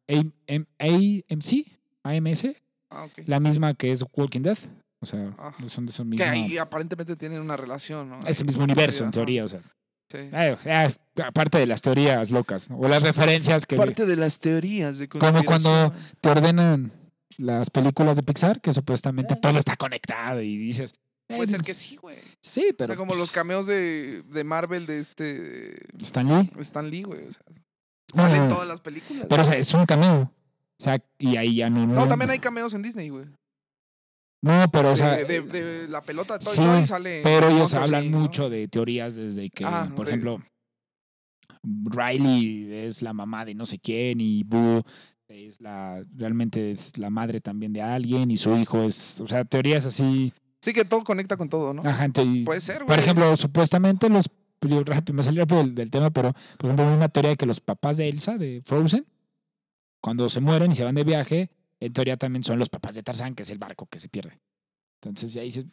AMC, AMS, Ah, ok. la misma que es Walking Dead. O sea, Ah. son de esos Que mismos. ahí aparentemente tienen una relación, ¿no? Ese mismo universo, en teoría, o sea. Sí. Ya es aparte de las teorías locas, ¿no? o las referencias que Parte de las teorías de Como cuando- te ordenan las películas de Pixar, que supuestamente todo está conectado y dices. Puede ser que sí, güey. Sí, O pero. sea, como los pues, cameos de, de Marvel de este Stan Lee. Stan Lee, güey. O sea, No, salen no, no. todas las películas. Pero o sea, es un cameo. O sea, y ahí ya no. no, también hay cameos en Disney, güey. No, pero o sea. de, de la pelota de Toy sí, Story sale. Pero ellos hablan mucho de teorías desde que, Ah, por ejemplo, Riley es la mamá de no sé quién y Boo es la realmente es la madre también de alguien y su hijo es, o sea, teorías así. Sí, que todo conecta con todo, ¿no? Ajá, entonces, Puede ser, güey. por ejemplo, supuestamente los yo rápido, me salió rápido del, del tema, pero por ejemplo, hay una teoría de que los papás de Elsa de Frozen cuando se mueren y se van de viaje, en teoría también son los papás de Tarzán, que es el barco que se pierde. Entonces ya dices,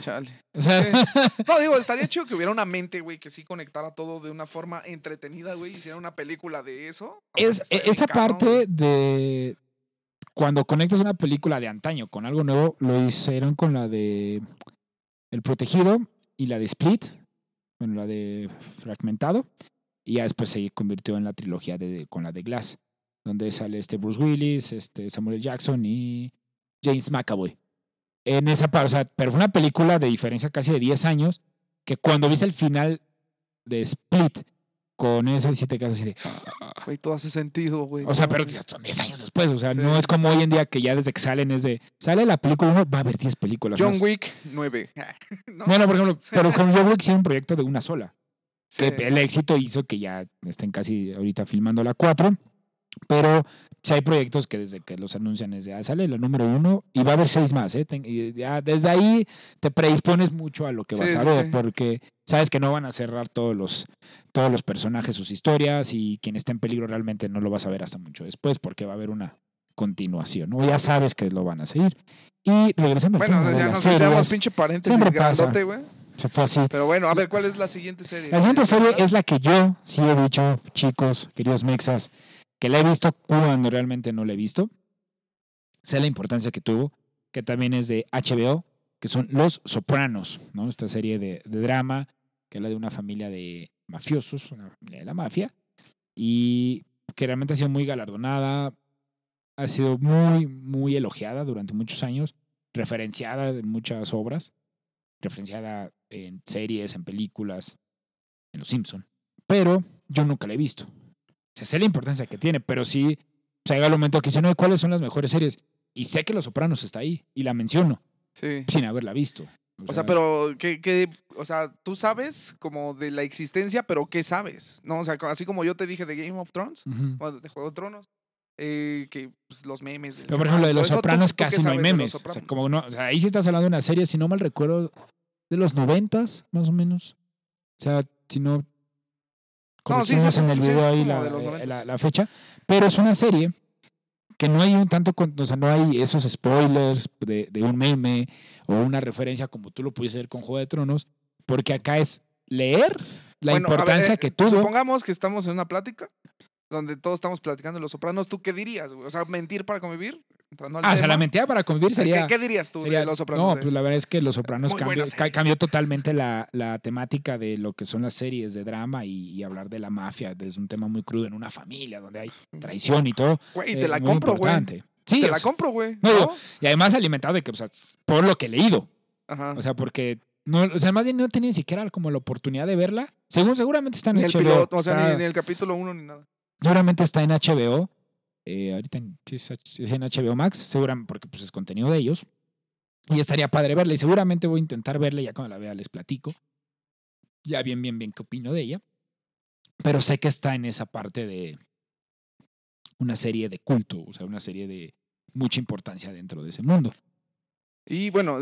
Chale. o sea, Sí. No, digo, estaría chido que hubiera una mente, güey, que sí conectara todo de una forma entretenida, güey. Hiciera una película de eso. es esa parte de cuando conectas una película de antaño con algo nuevo, lo hicieron con la de El Protegido y la de Split, bueno, la de Fragmentado, y ya después se convirtió en la trilogía de, con la de Glass, donde sale este Bruce Willis, este Samuel. Jackson y James McAvoy. En esa parte, o sea, pero fue una película de diferencia casi de 10 años, que cuando viste el final de Split con ese siete casos así de... Güey, todo hace sentido, güey. O sea, pero son 10 años después. O sea, Sí. no es como hoy en día que ya desde que salen es de. Sale la película uno, va a haber 10 películas. John más. Wick 9. ¿No? Bueno, por ejemplo, pero con John Wick sí un proyecto de una sola. Sí. Que el éxito hizo que ya estén casi ahorita filmando la 4. Pero sí hay proyectos que desde que los anuncian es de, ah, sale la número uno y va a haber seis más, ¿eh? Ten- y ya desde ahí te predispones mucho a lo que vas Sí, a sí, ver, sí. porque sabes que no van a cerrar todos los, todos los personajes, sus historias, y quien está en peligro realmente no lo vas a ver hasta mucho después, porque va a haber una continuación, ¿no? Ya sabes que lo van a seguir. Y regresando al Bueno, tema de ya las nos series, echamos pinche paréntesis grandote, güey. se fue así. Pero bueno, a ver, ¿cuál es la siguiente serie? La siguiente serie es la que yo sí he dicho, chicos, queridos mexas, que la he visto cuando realmente no la he visto. Sé la importancia que tuvo, que también es de HBO, que son Los Sopranos, ¿no? Esta serie de, drama que habla de una familia de mafiosos, una familia de la mafia, y que realmente ha sido muy galardonada, ha sido muy, muy elogiada durante muchos años, referenciada en muchas obras, referenciada en series, en películas, en Los Simpson. Pero yo nunca la he visto. O sea, sé la importancia que tiene, pero sí, o sea, llega el momento que dice, no, ¿cuáles son las mejores series? Y sé que Los Sopranos está ahí, y la menciono, Sí. sin haberla visto. O sea, pero ¿qué, qué, o sea, tú sabes como de la existencia, pero ¿qué sabes? No, o sea, así como yo te dije de Game of Thrones, Ujú. o de Juego de Tronos, eh, que pues, los memes. del Pero, por ejemplo, de canal, Los todo eso, ¿tú- Sopranos tú casi no hay memes. O sea, como no, o sea, ahí sí estás hablando de una serie, si no mal recuerdo, de los noventas, más o menos. O sea, si no... No, sí, sí, en el sí, video ahí como la, eh, la- la fecha. Pero es una serie que no hay un tanto, o sea, no hay esos spoilers de, de un meme o una referencia como tú lo pudiste ver con Juego de Tronos, porque acá es leer la Bueno, a ver, importancia eh, que tuvo. Supongamos que estamos en una plática donde todos estamos platicando de Los Sopranos, ¿tú qué dirías, güey? O sea, mentir para convivir, entrando al Ah, o sea, tema. la mentira para convivir ¿Qué- sería... ¿Qué, dirías tú Sería- de Los Sopranos? No, pues la verdad es que Los Sopranos cambió, totalmente la, la temática de lo que son las series de drama y, y hablar de la mafia desde un tema muy crudo en una familia donde hay traición y todo. Güey, eh, te la compro, güey. Sí, Te la sea, compro, güey. No, y además alimentado de que, o sea, por lo que he leído. Ajá. O sea, porque no, o sea, más bien no tenido ni siquiera como la oportunidad de verla. Según seguramente está en el HBO. piloto, o sea, está- ni, ni el capítulo uno ni nada. Seguramente está en HBO. Eh, ahorita en, es en HBO Max, seguramente porque pues, es contenido de ellos. Y estaría padre verla. Y seguramente voy a intentar verla. Ya cuando la vea les platico. Ya bien, bien, bien qué opino de ella. Pero sé que está en esa parte de una serie de culto. O sea, una serie de mucha importancia dentro de ese mundo. Y bueno,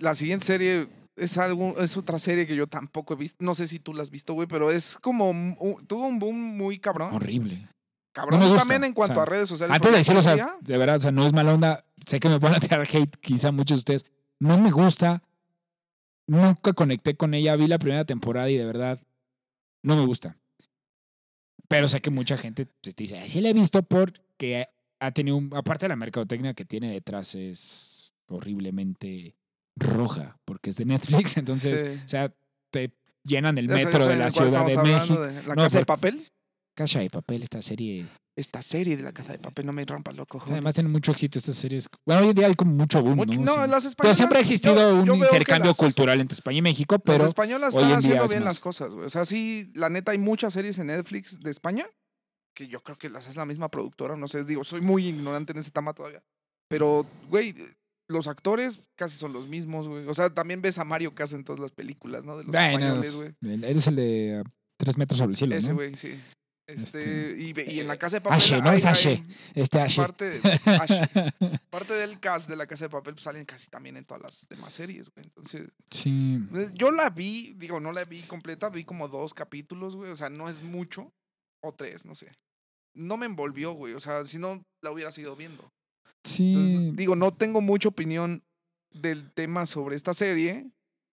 la siguiente serie es algo, es otra serie que yo tampoco he visto. No sé si tú la has visto, güey, pero es como un- tuvo un boom muy cabrón. Horrible. Cabrón No también en cuanto o sea, a redes sociales. Antes de decirlo, o sea, de verdad, o sea, no es mala onda. Sé que me van a tirar hate, quizá muchos de ustedes. No me gusta. Nunca conecté con ella. Vi la primera temporada y de verdad no me gusta. Pero sé que mucha gente se te dice, "Ay, sí la he visto porque ha tenido, un, aparte de la mercadotecnia que tiene detrás, es horriblemente roja, porque es de Netflix. Entonces, Sí. o sea, te llenan el Ya sé- metro ya sé de la Ciudad de México. de la No, casa de papel. Casa de papel, esta serie. Esta serie de la casa de papel no me rompa loco. joder. Además tiene mucho éxito estas series. Bueno, hoy en día hay como mucho boom, Mucho- ¿no? no, Sí. las Pero españolas. siempre ha existido yo- un yo intercambio las- cultural entre España y México, Las pero españolas hoy están en día haciendo es bien más. las cosas, güey. O sea, sí, la neta, hay muchas series en Netflix de España que yo creo que las es la misma productora. No sé, digo, soy muy ignorante en ese tema todavía. Pero, güey, los actores casi son los mismos, güey. O sea, también ves a Mario Casas en todas las películas, ¿no? De los Bueno, españoles, güey. eres el de ah, tres metros sobre el cielo, Ese, ¿no? güey, sí. Este, Este, y, en la eh, casa de papel. Ashe, ¿no? hay- Es Ashe. Este Ashe. Parte, Ashe. parte del cast de la casa de papel pues, salen casi también en todas las demás series, güey. Entonces, Sí. eh, yo la vi, digo, no la vi completa, vi como dos capítulos, güey. O sea, no es mucho. O tres, no sé. No me envolvió, güey. O sea, si no, la hubiera seguido viendo. Sí. Entonces, digo, no tengo mucha opinión del tema sobre esta serie,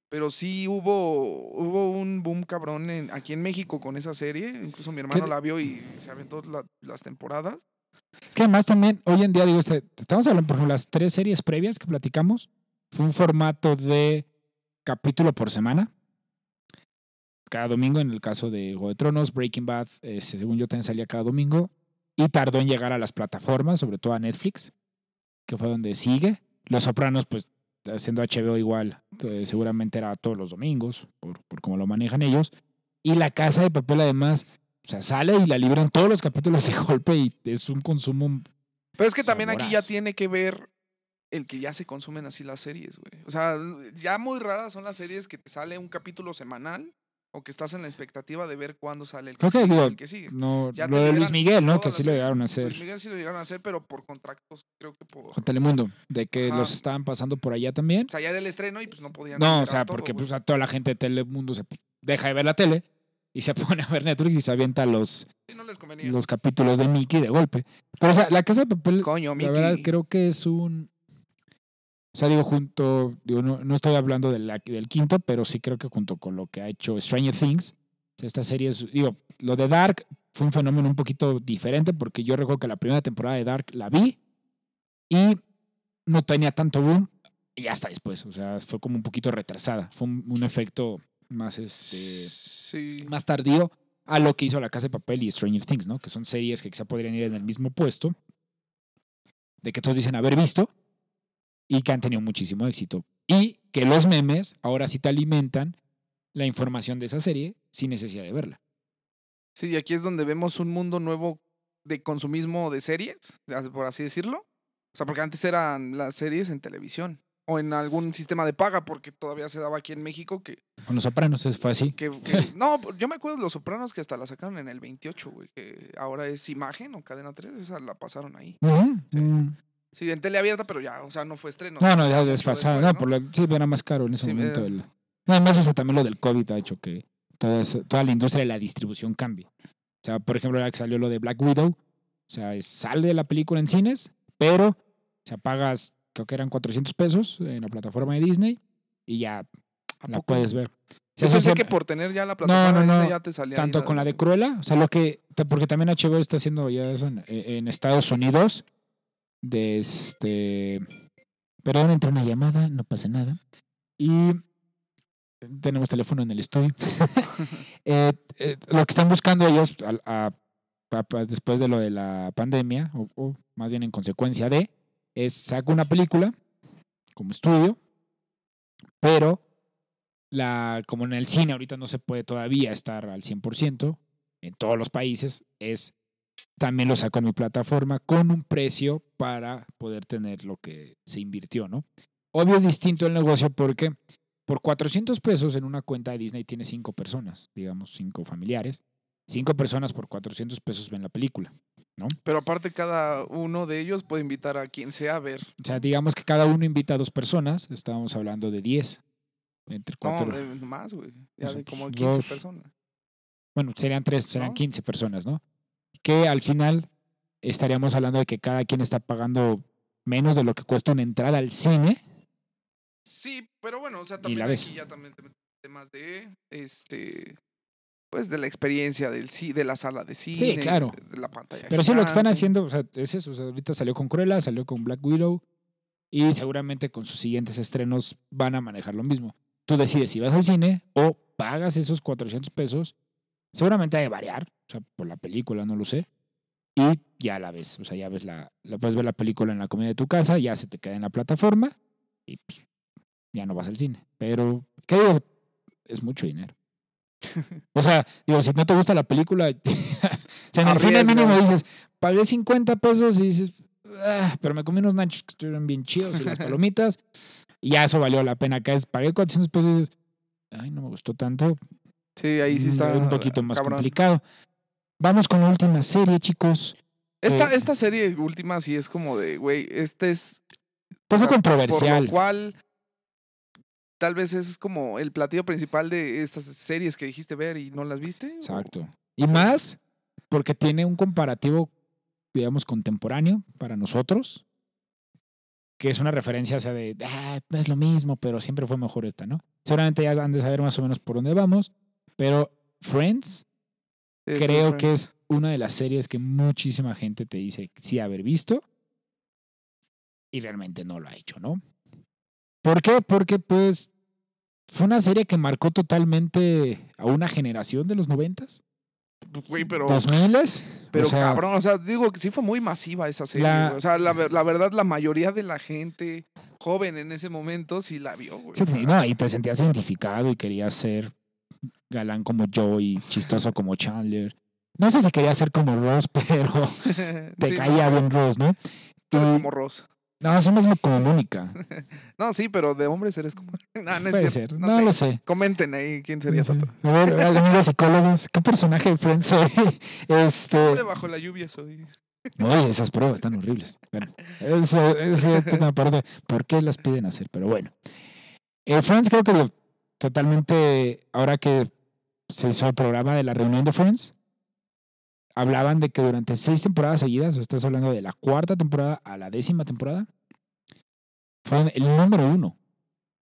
pero sí hubo, hubo un boom cabrón en- aquí en México con esa serie. Incluso mi hermano ¿Qué- la vio y se aventó la- las temporadas. Es que además también, hoy en día, digo, este, estamos hablando, por ejemplo, las tres series previas que platicamos, fue un formato de capítulo por semana. Cada domingo, en el caso de Juego de Tronos, Breaking Bad, eh, según yo también salía cada domingo, y tardó en llegar a las plataformas, sobre todo a Netflix, que fue donde sigue. Los Sopranos, pues, siendo HBO igual, eh, seguramente era todos los domingos, por, por cómo lo manejan ellos. Y La Casa de Papel, además, o sea, sale y la libran todos los capítulos de golpe y es un consumo Pero es que también aquí ya tiene que ver el que ya se consumen así las series, güey. O sea, ya muy raras son las series que te sale un capítulo semanal o que estás en la expectativa de ver cuándo sale el que, que, sigue, digo, el que sigue. No, Ya lo de Luis Miguel, ¿no? Que sí lo llegaron a hacer Luis Miguel sí lo llegaron a hacer, pero por contratos, creo que por... con Telemundo, de que Ajá. los estaban pasando por allá también. O sea, ya era el estreno y pues no podían. No, o sea, todo, porque pues, a toda la gente de Telemundo se pues, deja de ver la tele y se pone a ver Netflix y se avienta los, Sí, no les convenía. los capítulos de Mickey de golpe. Pero, o sea, La Casa de Papel, Coño, la Mickey. verdad, creo que es un... O sea, digo, junto, digo, no, no estoy hablando de la- del quinto, pero sí creo que junto con lo que ha hecho Stranger Things, esta serie es, digo, lo de Dark fue un fenómeno un poquito diferente porque yo recuerdo que la primera temporada de Dark la vi y no tenía tanto boom y ya está después. O sea, fue como un poquito retrasada. Fue un, un efecto más, este, Sí. más tardío a lo que hizo La Casa de Papel y Stranger Things, ¿no? Que son series que quizá podrían ir en el mismo puesto, de que todos dicen haber visto y que han tenido muchísimo éxito. Y que los memes ahora sí te alimentan la información de esa serie sin necesidad de verla. Sí, y aquí es donde vemos un mundo nuevo de consumismo de series, por así decirlo. O sea, porque antes eran las series en televisión o en algún sistema de paga, porque todavía se daba aquí en México que... Con Los Sopranos fue así. que, que- no, yo me acuerdo de Los Sopranos que hasta la sacaron en el 28, güey, que ahora es Imagen o Cadena 3, esa la pasaron ahí. Sí. Sí, en tele abierta, pero ya, o sea, no fue estreno. No, no, ya desfasado. No, por lo- sí, era más caro en ese Sí, momento. eh. el- no, además, eso también lo del COVID ha hecho que toda, esa- toda la industria de la distribución cambie. O sea, por ejemplo, ahora que salió lo de Black Widow, o sea, sale la película en cines, pero o sea, pagas, creo que eran 400 pesos en la plataforma de Disney y ya ¿A la poco? puedes ver. O sea, eso se- que por tener ya la plataforma no, de no. Disney ya te salía. ahí tanto con la de Cruella, o sea, lo que, porque también HBO está haciendo ya eso en, en Estados Unidos, de este, perdón, entró una llamada, no pasa nada, y tenemos teléfono en el estudio. Eh, eh, lo que están buscando ellos, después de lo de la pandemia, o, más bien en consecuencia de, es saca una película como estudio, pero la, como en el cine ahorita no se puede todavía estar al 100% en todos los países, es también lo saco en mi plataforma con un precio para poder tener lo que se invirtió, ¿no? Obvio es distinto el negocio porque por 400 pesos en una cuenta de Disney tiene cinco personas, digamos cinco familiares. Cinco personas por 400 pesos ven la película. Pero aparte, cada uno de ellos puede invitar a quien sea a ver. O sea, digamos que cada uno invita a dos personas. Estábamos hablando de 10. Entre cuatro. No, de más, güey. Ya O sea, de como pues, 15 dos. personas. Bueno, serían tres, serían ¿No? 15 personas, ¿no? Que al final estaríamos hablando de que cada quien está pagando menos de lo que cuesta una entrada al cine. Sí, pero bueno, o sea, Y también aquí ya también temas de este pues de la experiencia del de la sala de cine, claro. de, la pantalla. Pero sí, lo que están haciendo, o sea, es eso. O sea, ahorita salió con Cruella, salió con Black Widow. Y seguramente con sus siguientes estrenos van a manejar lo mismo. Tú decides si vas al cine o pagas esos 400 pesos. Seguramente hay de variar, o sea, por la película, no lo sé. Y ya la ves, o sea, ya ves la, la puedes ver la película en la comida de tu casa, ya se te queda en la plataforma y pues, ya no vas al cine. Pero, ¿qué digo? Es mucho dinero. O sea, digo, si no te gusta la película, o sea, en el cine mínimo dices, pagué 50 pesos y dices, "Ah, pero me comí unos nachos que estuvieron bien chidos y las palomitas, y ya eso valió la pena. Acá es, pagué 400 pesos y dices, ay, no me gustó tanto. Sí, ahí sí Mm, está un poquito más cabrón. complicado. Vamos con la última serie, chicos. Esta, Eh, esta serie última sí es como de, güey, este es Poco sea, controversial. Por lo cual, tal vez es como el platillo principal de estas series que dijiste ver y no las viste. Exacto. Y más porque tiene un comparativo, digamos, contemporáneo para nosotros, que es una referencia, sea, de, ah, no es lo mismo, pero siempre fue mejor esta, ¿no? Seguramente ya han de saber más o menos por dónde vamos, pero Friends Creo que es una de las series que muchísima gente te dice sí haber visto y realmente no lo ha hecho, ¿no? ¿Por qué? Porque pues fue una serie que marcó totalmente a una generación de los noventas, Güey, pero, dos miles. pero o sea, cabrón, o sea, digo que sí fue muy masiva esa serie. La-. O sea, la, la verdad, la mayoría de la gente joven en ese momento sí la vio, güey. sí, sí, no, y te sentías identificado y querías ser galán como Joe y chistoso como Chandler. No sé si quería ser como Ross, pero te sí, caía no, bien Ross, ¿no? tú eres como Ross. No, eso mismo como Mónica. No, sí, pero de hombres eres como. No, no Puede ser, no no, sé. lo sé. Comenten ahí quién sería. Sato. A ver, amigos psicólogos, ¿qué personaje de Friends soy? Este. Bajo la lluvia soy. Oye, esas pruebas están horribles. Bueno, eso, eso es tema aparte. ¿Por qué las piden hacer? Pero bueno. Eh, Friends, creo que lo- totalmente, ahora que se hizo el programa de la reunión de Friends, hablaban de que durante seis temporadas seguidas, o estás hablando de la cuarta temporada a la décima temporada, fueron el número uno.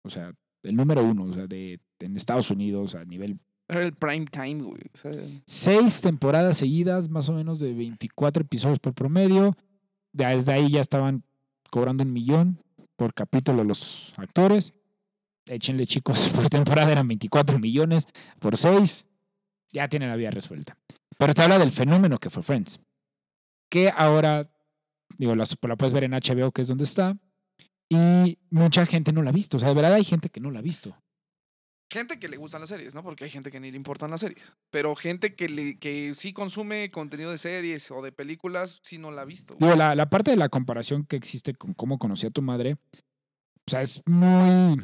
O sea, el número uno, o sea, de, en Estados Unidos a nivel Era el prime time, güey. O sea, seis temporadas seguidas, más o menos de 24 episodios por promedio. Desde ahí ya estaban cobrando un millón por capítulo los actores. Échenle, chicos, por temporada eran 24 millones por 6. Ya tiene la vida resuelta. Pero te habla del fenómeno que fue Friends. Que ahora, digo, la, la puedes ver en HBO, que es donde está. Y mucha gente no la ha visto. O sea, de verdad hay gente que no la ha visto. Gente que le gustan las series, ¿no? Porque hay gente que ni le importan las series. Pero gente que, le, que sí consume contenido de series o de películas, sí no la ha visto. Digo, la, la parte de la comparación que existe con cómo conocí a tu madre, o sea, es muy...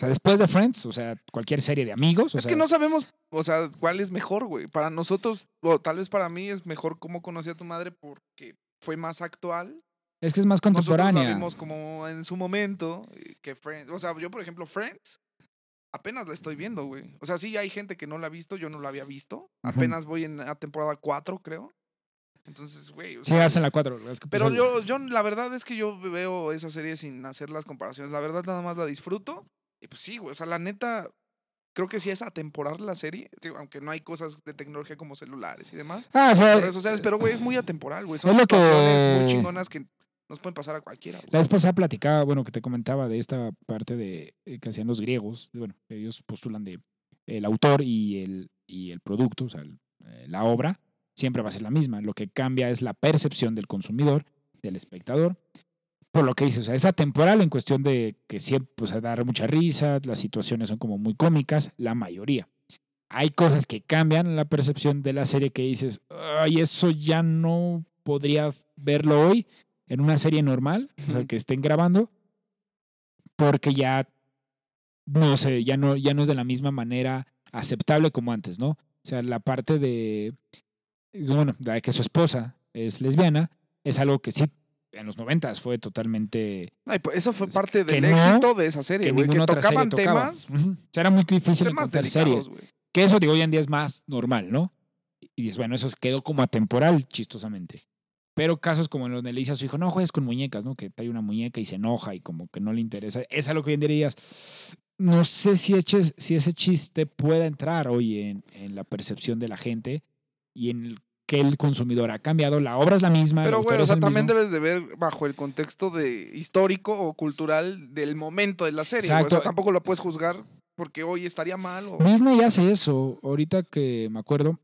O sea, después de Friends, o sea, cualquier serie de amigos, o es sea, que no sabemos, o sea, cuál es mejor, güey. Para nosotros, o tal vez para mí, es mejor cómo conocí a tu madre porque fue más actual. es que es más Nosotros la contemporánea. vimos como en su momento eh, que Friends. O sea, yo, por ejemplo, Friends, apenas la estoy viendo, güey. O sea, sí hay gente que no la ha visto, yo no la había visto. Apenas voy en la temporada 4, creo. Entonces, güey. Sí, sea, hacen la 4. Pero yo, yo, la verdad es que yo veo esa serie sin hacer las comparaciones. La verdad, nada más la disfruto. Y pues sí, güey. O sea, la neta, creo que sí es atemporal la serie. Digo, aunque no hay cosas de tecnología como celulares y demás. Ah, o sea, redes sociales, pero, güey, es muy atemporal, güey. Son Es lo que- situaciones muy chingonas que nos pueden pasar a cualquiera. güey. La vez pasada platicaba, bueno, que te comentaba de esta parte de eh, que hacían los griegos. Bueno, ellos postulan de el autor y el, y el producto, o sea, el- eh, la obra, siempre va a ser la misma. Lo que cambia es la percepción del consumidor, del espectador. Por lo que dices, o sea, es atemporal en cuestión de que siempre, pues, dar mucha risa, las situaciones son como muy cómicas, la mayoría. Hay cosas que cambian la percepción de la serie que dices, ay, eso ya no podrías verlo hoy en una serie normal, o sea, que estén grabando, porque ya no sé, ya no, ya no es de la misma manera aceptable como antes, ¿no? O sea, la parte de, bueno, de que su esposa es lesbiana, es algo que sí, en los noventas fue totalmente Ay, pues eso fue parte del no, éxito de esa serie, que. Que serie tocaban tocaba. temas, Ujú. O sea, era muy difícil encontrar delicados, series. güey. Que eso, digo, hoy en día es más normal, ¿no? Y dices, bueno, eso quedó como atemporal, chistosamente. Pero casos como en los donde le dice a su hijo, no juegues con muñecas, ¿no? Que trae una muñeca y se enoja y como que no le interesa. Es algo que hoy en día dirías, no sé si, eches- si ese chiste pueda entrar hoy en, en la percepción de la gente y en el que el consumidor ha cambiado. La obra es la misma. Pero, güey, o sea, también mismo. debes de ver bajo el contexto de histórico o cultural del momento de la serie. O sea, tampoco lo puedes juzgar porque hoy estaría mal o... Disney hace eso. Ahorita que me acuerdo,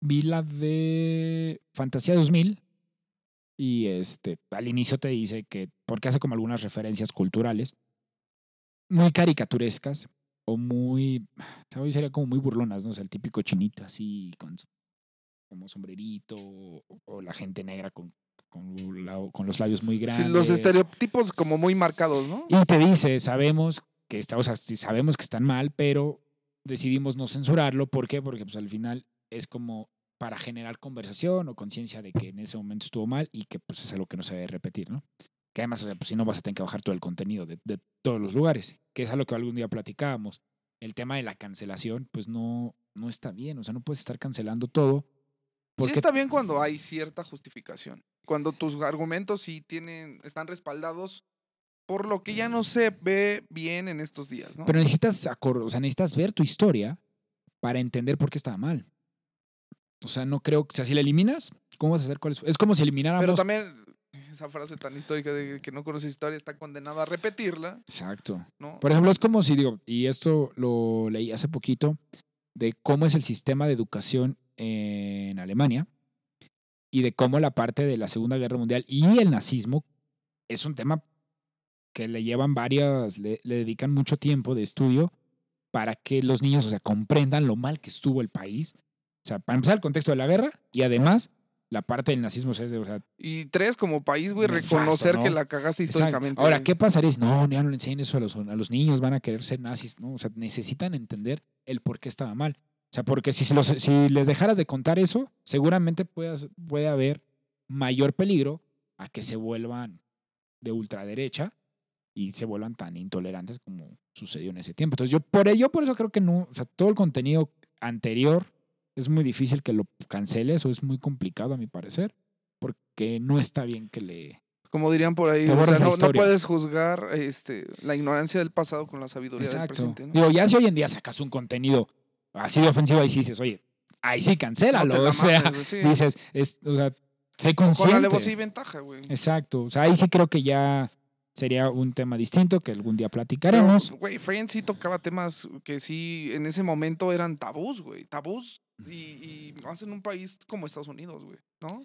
vi la de Fantasía 2000 y este al inicio te dice que porque hace como algunas referencias culturales muy caricaturescas o muy ¿sabes? sería como muy burlonas, ¿no? O sea, el típico chinito así con su- como sombrerito o, o la gente negra con con, la- con los labios muy Sí, grandes. los estereotipos como muy marcados, ¿no? Y te dice, sabemos que está, o sea, sí sabemos que están mal, pero decidimos no censurarlo. ¿Por qué? Porque pues al final es como para generar conversación o conciencia de que en ese momento estuvo mal y que pues es algo que no se debe repetir, ¿no? Que además, o sea, pues si no vas a tener que bajar todo el contenido de, de todos los lugares, que es algo que algún día platicábamos. El tema de la cancelación, pues no, no está bien, o sea, no puedes estar cancelando todo. Sí Porque está bien cuando hay cierta justificación. Cuando tus argumentos sí tienen, están respaldados por lo que ya no se ve bien en estos días, ¿no? Pero necesitas, o sea, necesitas ver tu historia para entender por qué estaba mal. O sea, no creo que, o sea, si la eliminas, ¿cómo vas a hacer cuál es? Es como si elimináramos. Pero también esa frase tan histórica de que no conoce historia está condenado a repetirla, Exacto. ¿no? Por ejemplo, es como si digo, y esto lo leí hace poquito, de cómo es el sistema de educación en Alemania y de cómo la parte de la Segunda Guerra Mundial y el nazismo es un tema que le llevan varias, le, le dedican mucho tiempo de estudio para que los niños, o sea, comprendan lo mal que estuvo el país. O sea, para empezar el contexto de la guerra y además la parte del nazismo, o sea, o sea, Y tres, como país, güey, reconocer ¿no? que la cagaste Exacto. históricamente. Ahora, güey. ¿qué pasaría? No, ya no le enseñen eso a los, a los niños, van a querer ser nazis, ¿no? O sea, necesitan entender el por qué estaba mal. O sea, porque si, los- si les dejaras de contar eso, seguramente puedas, puede haber mayor peligro a que se vuelvan de ultraderecha y se vuelvan tan intolerantes como sucedió en ese tiempo. Entonces, yo por ello, por eso creo que no, o sea, todo el contenido anterior es muy difícil que lo canceles o es muy complicado a mi parecer, porque no está bien que le, Como dirían por ahí, o sea, no, no puedes juzgar este, la ignorancia del pasado con la sabiduría del Exacto. presente. ¿no? Digo, ya si hoy en día sacas un contenido así de ofensivo, ahí sí dices, oye, ahí sí No cancélalo. la o sea, mames, sí. dices, es, o sea, sé Con consciente. alevosía y ventaja, güey. Exacto. O sea, ahí sí creo que ya sería un tema distinto que algún día platicaremos. Güey, Friends sí tocaba temas que sí en ese momento eran tabús, güey. Tabús. Y, y más en un país como Estados Unidos, güey, ¿no?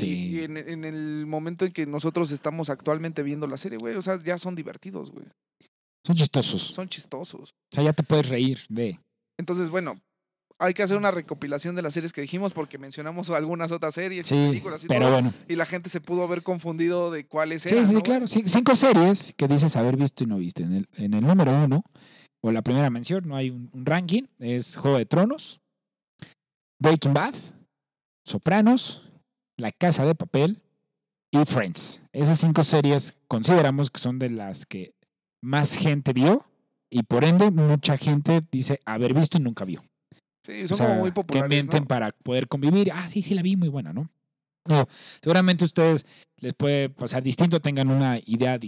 Y, y en, en el momento en que nosotros estamos actualmente viendo la serie, güey, o sea, ya son divertidos, güey. Son chistosos. Son chistosos. O sea, ya te puedes reír de. Entonces, bueno, hay que hacer una recopilación de las series que dijimos porque mencionamos algunas otras series y Sí, películas y pero todo. bueno. Y la gente se pudo haber confundido de cuáles Sí, eran. sí, ¿no, güey? claro. Sí, cinco series que dices haber visto y no viste. En el, en el número uno, o la primera mención, no hay un, un ranking, es Juego de Tronos, Breaking Bad, Sopranos, La Casa de Papel y Friends. Esas cinco series consideramos que son de las que más gente vio y por ende mucha gente dice haber visto y nunca vio. Sí, O son sea, como muy que populares. mienten ¿no? para poder convivir. Ah, sí, sí la vi, muy buena, ¿no? No, seguramente a ustedes les puede pasar distinto, tengan una idea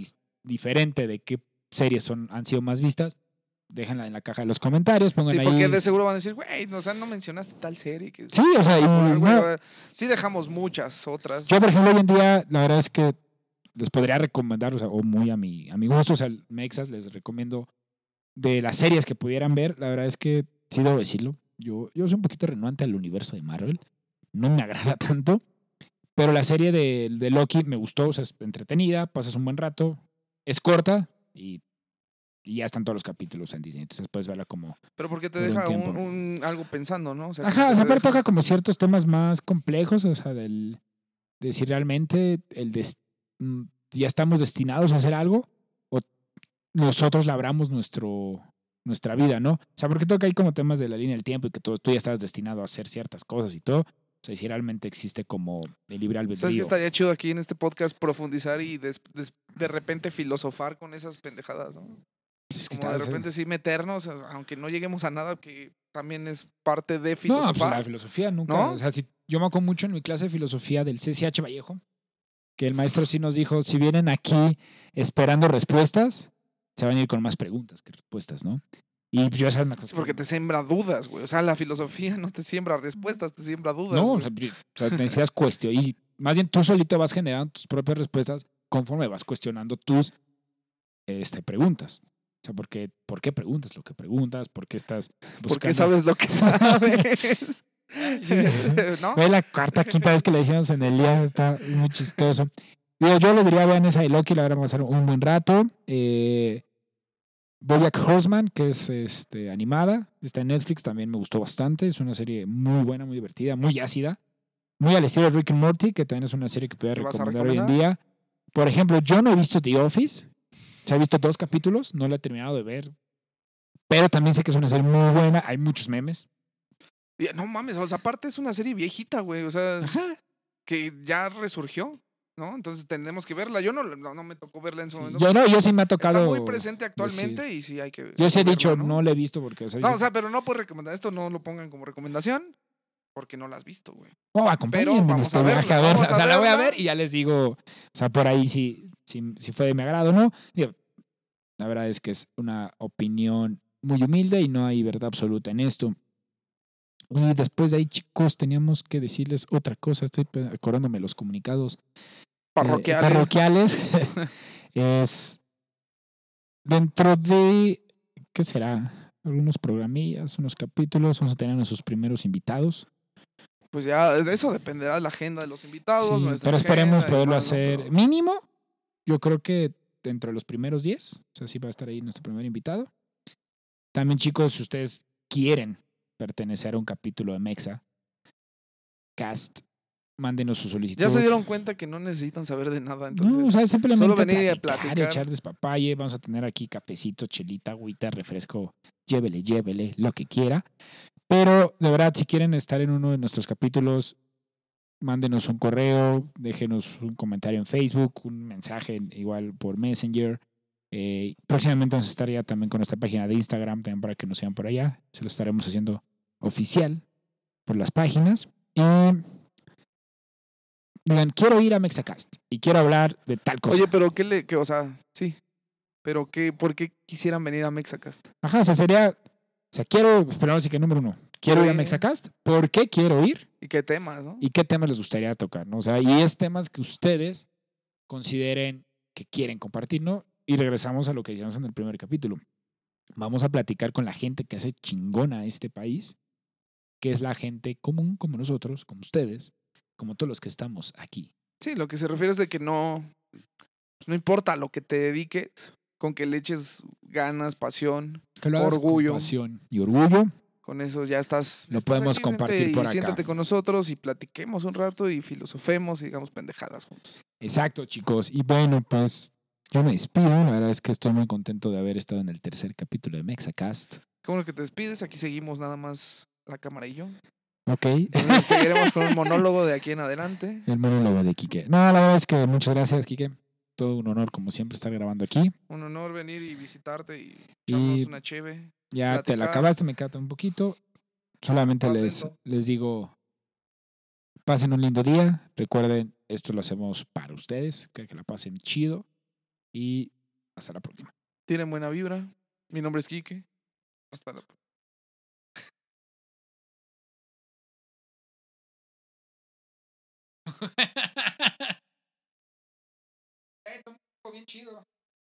diferente de qué series son, han sido más vistas. Déjenla en la caja de los comentarios, pongan Sí, ahí. porque de seguro van a decir, güey, no, o sea, no mencionaste tal serie. Que Sí, o sea, y popular, güey, no, sí dejamos muchas otras. yo por ejemplo hoy en día, la verdad es que les podría recomendar, o sea, o muy a mi, a mi gusto, o sea, Mexas les recomiendo de las series que pudieran ver, la verdad es que sí debo decirlo, yo, yo soy un poquito renuante al universo de Marvel, no me agrada tanto, pero la serie de, de Loki me gustó, o sea, es entretenida, pasas un buen rato, es corta y, y ya están todos los capítulos en Disney, entonces puedes verla como... Pero porque te un deja un, tiempo. un- algo pensando, ¿no? O sea, Ajá, o sea, pero deja- toca como ciertos temas más complejos, o sea, del, de si realmente el des- mm, ya estamos destinados a hacer algo nosotros labramos nuestro, nuestra vida, ¿no? O sea, porque toca ahí como temas de la línea del tiempo y que tú, tú ya estás destinado a hacer ciertas cosas y todo. O sea, si realmente existe como el libre ¿Sabes qué albedrío. estaría chido aquí en este podcast profundizar y des- des- de repente filosofar con esas pendejadas, ¿no? Pues es que Como de repente sí meternos, aunque no lleguemos a nada, que también es parte de No, pues la filosofar. filosofía nunca. ¿No? O sea, si- yo me acuerdo mucho en mi clase de filosofía del CCH Vallejo, que el maestro sí nos dijo: si vienen aquí esperando respuestas, se van a ir con más preguntas que respuestas, ¿no? Y yo esa me Sí, porque te siembra dudas, güey. O sea, la filosofía no te siembra respuestas, te siembra dudas. No, o güey. sea, o sea, necesitas cuestionar. Y más bien tú solito vas generando tus propias respuestas conforme vas cuestionando tus este, preguntas. O sea, porque, ¿por qué preguntas lo que preguntas? ¿Por qué estás buscando? porque sabes lo que sabes. ¿No? La cuarta, quinta vez que le decimos en el día, está muy chistoso. Yo les diría, vean esa de Loki, la verdad va a ser un buen rato. Eh, Bojack Horseman, que es este, animada, está en Netflix, también me gustó bastante. Es una serie muy buena, muy divertida, muy ácida. Muy al estilo de Rick and Morty, que también es una serie que puedo ¿Qué vas a recomendar hoy en recomendar? día. Por ejemplo, yo no he visto The Office. Se ha visto dos capítulos, no la he terminado de ver. Pero también sé que es una serie muy buena, hay muchos memes. No mames, o sea, aparte es una serie viejita, güey. O sea, Ajá. que ya resurgió, ¿no? Entonces tenemos que verla. Yo no, no, no me tocó verla en su Sí, momento. Yo no, yo sí me ha Está tocado. muy presente actualmente y sí hay que. Yo sí he verla, dicho, no, le he visto porque. O sea, No, o sea, pero no por recomendar. Esto no lo pongan como recomendación porque no la has visto, güey. "Oh, acompáñenme en vamos este a verla, a verla. vamos O a sea, la voy a verla. ver y ya les digo. O sea, por ahí si, si, si fue de mi agrado no. Digo, la verdad es que es una opinión muy humilde y no hay verdad absoluta en esto. Y después de ahí, chicos, teníamos que decirles otra cosa. Estoy acordándome los comunicados eh, Parroquial. parroquiales. es dentro de, ¿qué será? Algunos programillas, unos capítulos. Vamos a tener a nuestros primeros invitados. Pues ya, de eso dependerá la agenda de los invitados. Sí, pero esperemos agenda poderlo demás, ¿no? hacer Pero- mínimo. Yo creo que dentro de los primeros 10, o sea, sí va a estar ahí nuestro primer invitado. También, chicos, si ustedes quieren pertenecer a un capítulo de Mexa, Cast, mándenos su solicitud. Ya se dieron cuenta que no necesitan saber de nada, entonces. no, o sea, simplemente solo venir a platicar, platicar. echar despapalle. Vamos a tener aquí cafecito, chelita, agüita, refresco. Llévele, llévele, lo que quiera. Pero de verdad, si quieren estar en uno de nuestros capítulos, mándenos un correo, déjenos un comentario en Facebook, un mensaje igual por Messenger. Eh, próximamente vamos a estar ya también con nuestra página de Instagram, también para que nos sigan por allá. Se lo estaremos haciendo oficial por las páginas. Y digan, quiero ir a Mexacast y quiero hablar de tal cosa. Oye, pero qué le. Que, o sea, sí. Pero qué, ¿por qué quisieran venir a Mexacast? Ajá, o sea, sería, o sea, quiero, pero ahora sí que número uno, quiero ir a. Mexacast, ¿por qué quiero ir? ¿Y qué temas, no? ¿Y qué temas les gustaría tocar? ¿no? O sea, y es temas que ustedes consideren que quieren compartir, ¿no? Y regresamos a lo que decíamos en el primer capítulo. Vamos a platicar con la gente que hace chingona este país, que es la gente común como nosotros, como ustedes, como todos los que estamos aquí. Sí, lo que se refiere es de que no, pues, no importa lo que te dediques, con que le eches ganas, pasión, Que lo Orgullo. con pasión y orgullo. con eso ya estás. Lo estás podemos aquí, compartir y por acá. Siéntate con nosotros y platiquemos un rato y filosofemos y digamos pendejadas juntos. Exacto, chicos. Y bueno, pues yo me despido. La verdad es que estoy muy contento de haber estado en el tercer capítulo de Mexacast. Qué bueno que te despides, aquí seguimos nada más la cámara y yo. Ok. Entonces, seguiremos con un monólogo de aquí en adelante. El monólogo de Quique. No, la verdad es que muchas gracias, Quique. Todo un honor, como siempre, estar grabando aquí. Un honor venir y visitarte y Y- echarnos una cheve. Ya te la acabaste, me queda un poquito. Solamente Más les, lento. les digo, pasen un lindo día. Recuerden, esto lo hacemos para ustedes. Que, que la pasen chido. Y hasta la próxima. Tienen buena vibra. Mi nombre es Quique. Hasta la bien chido.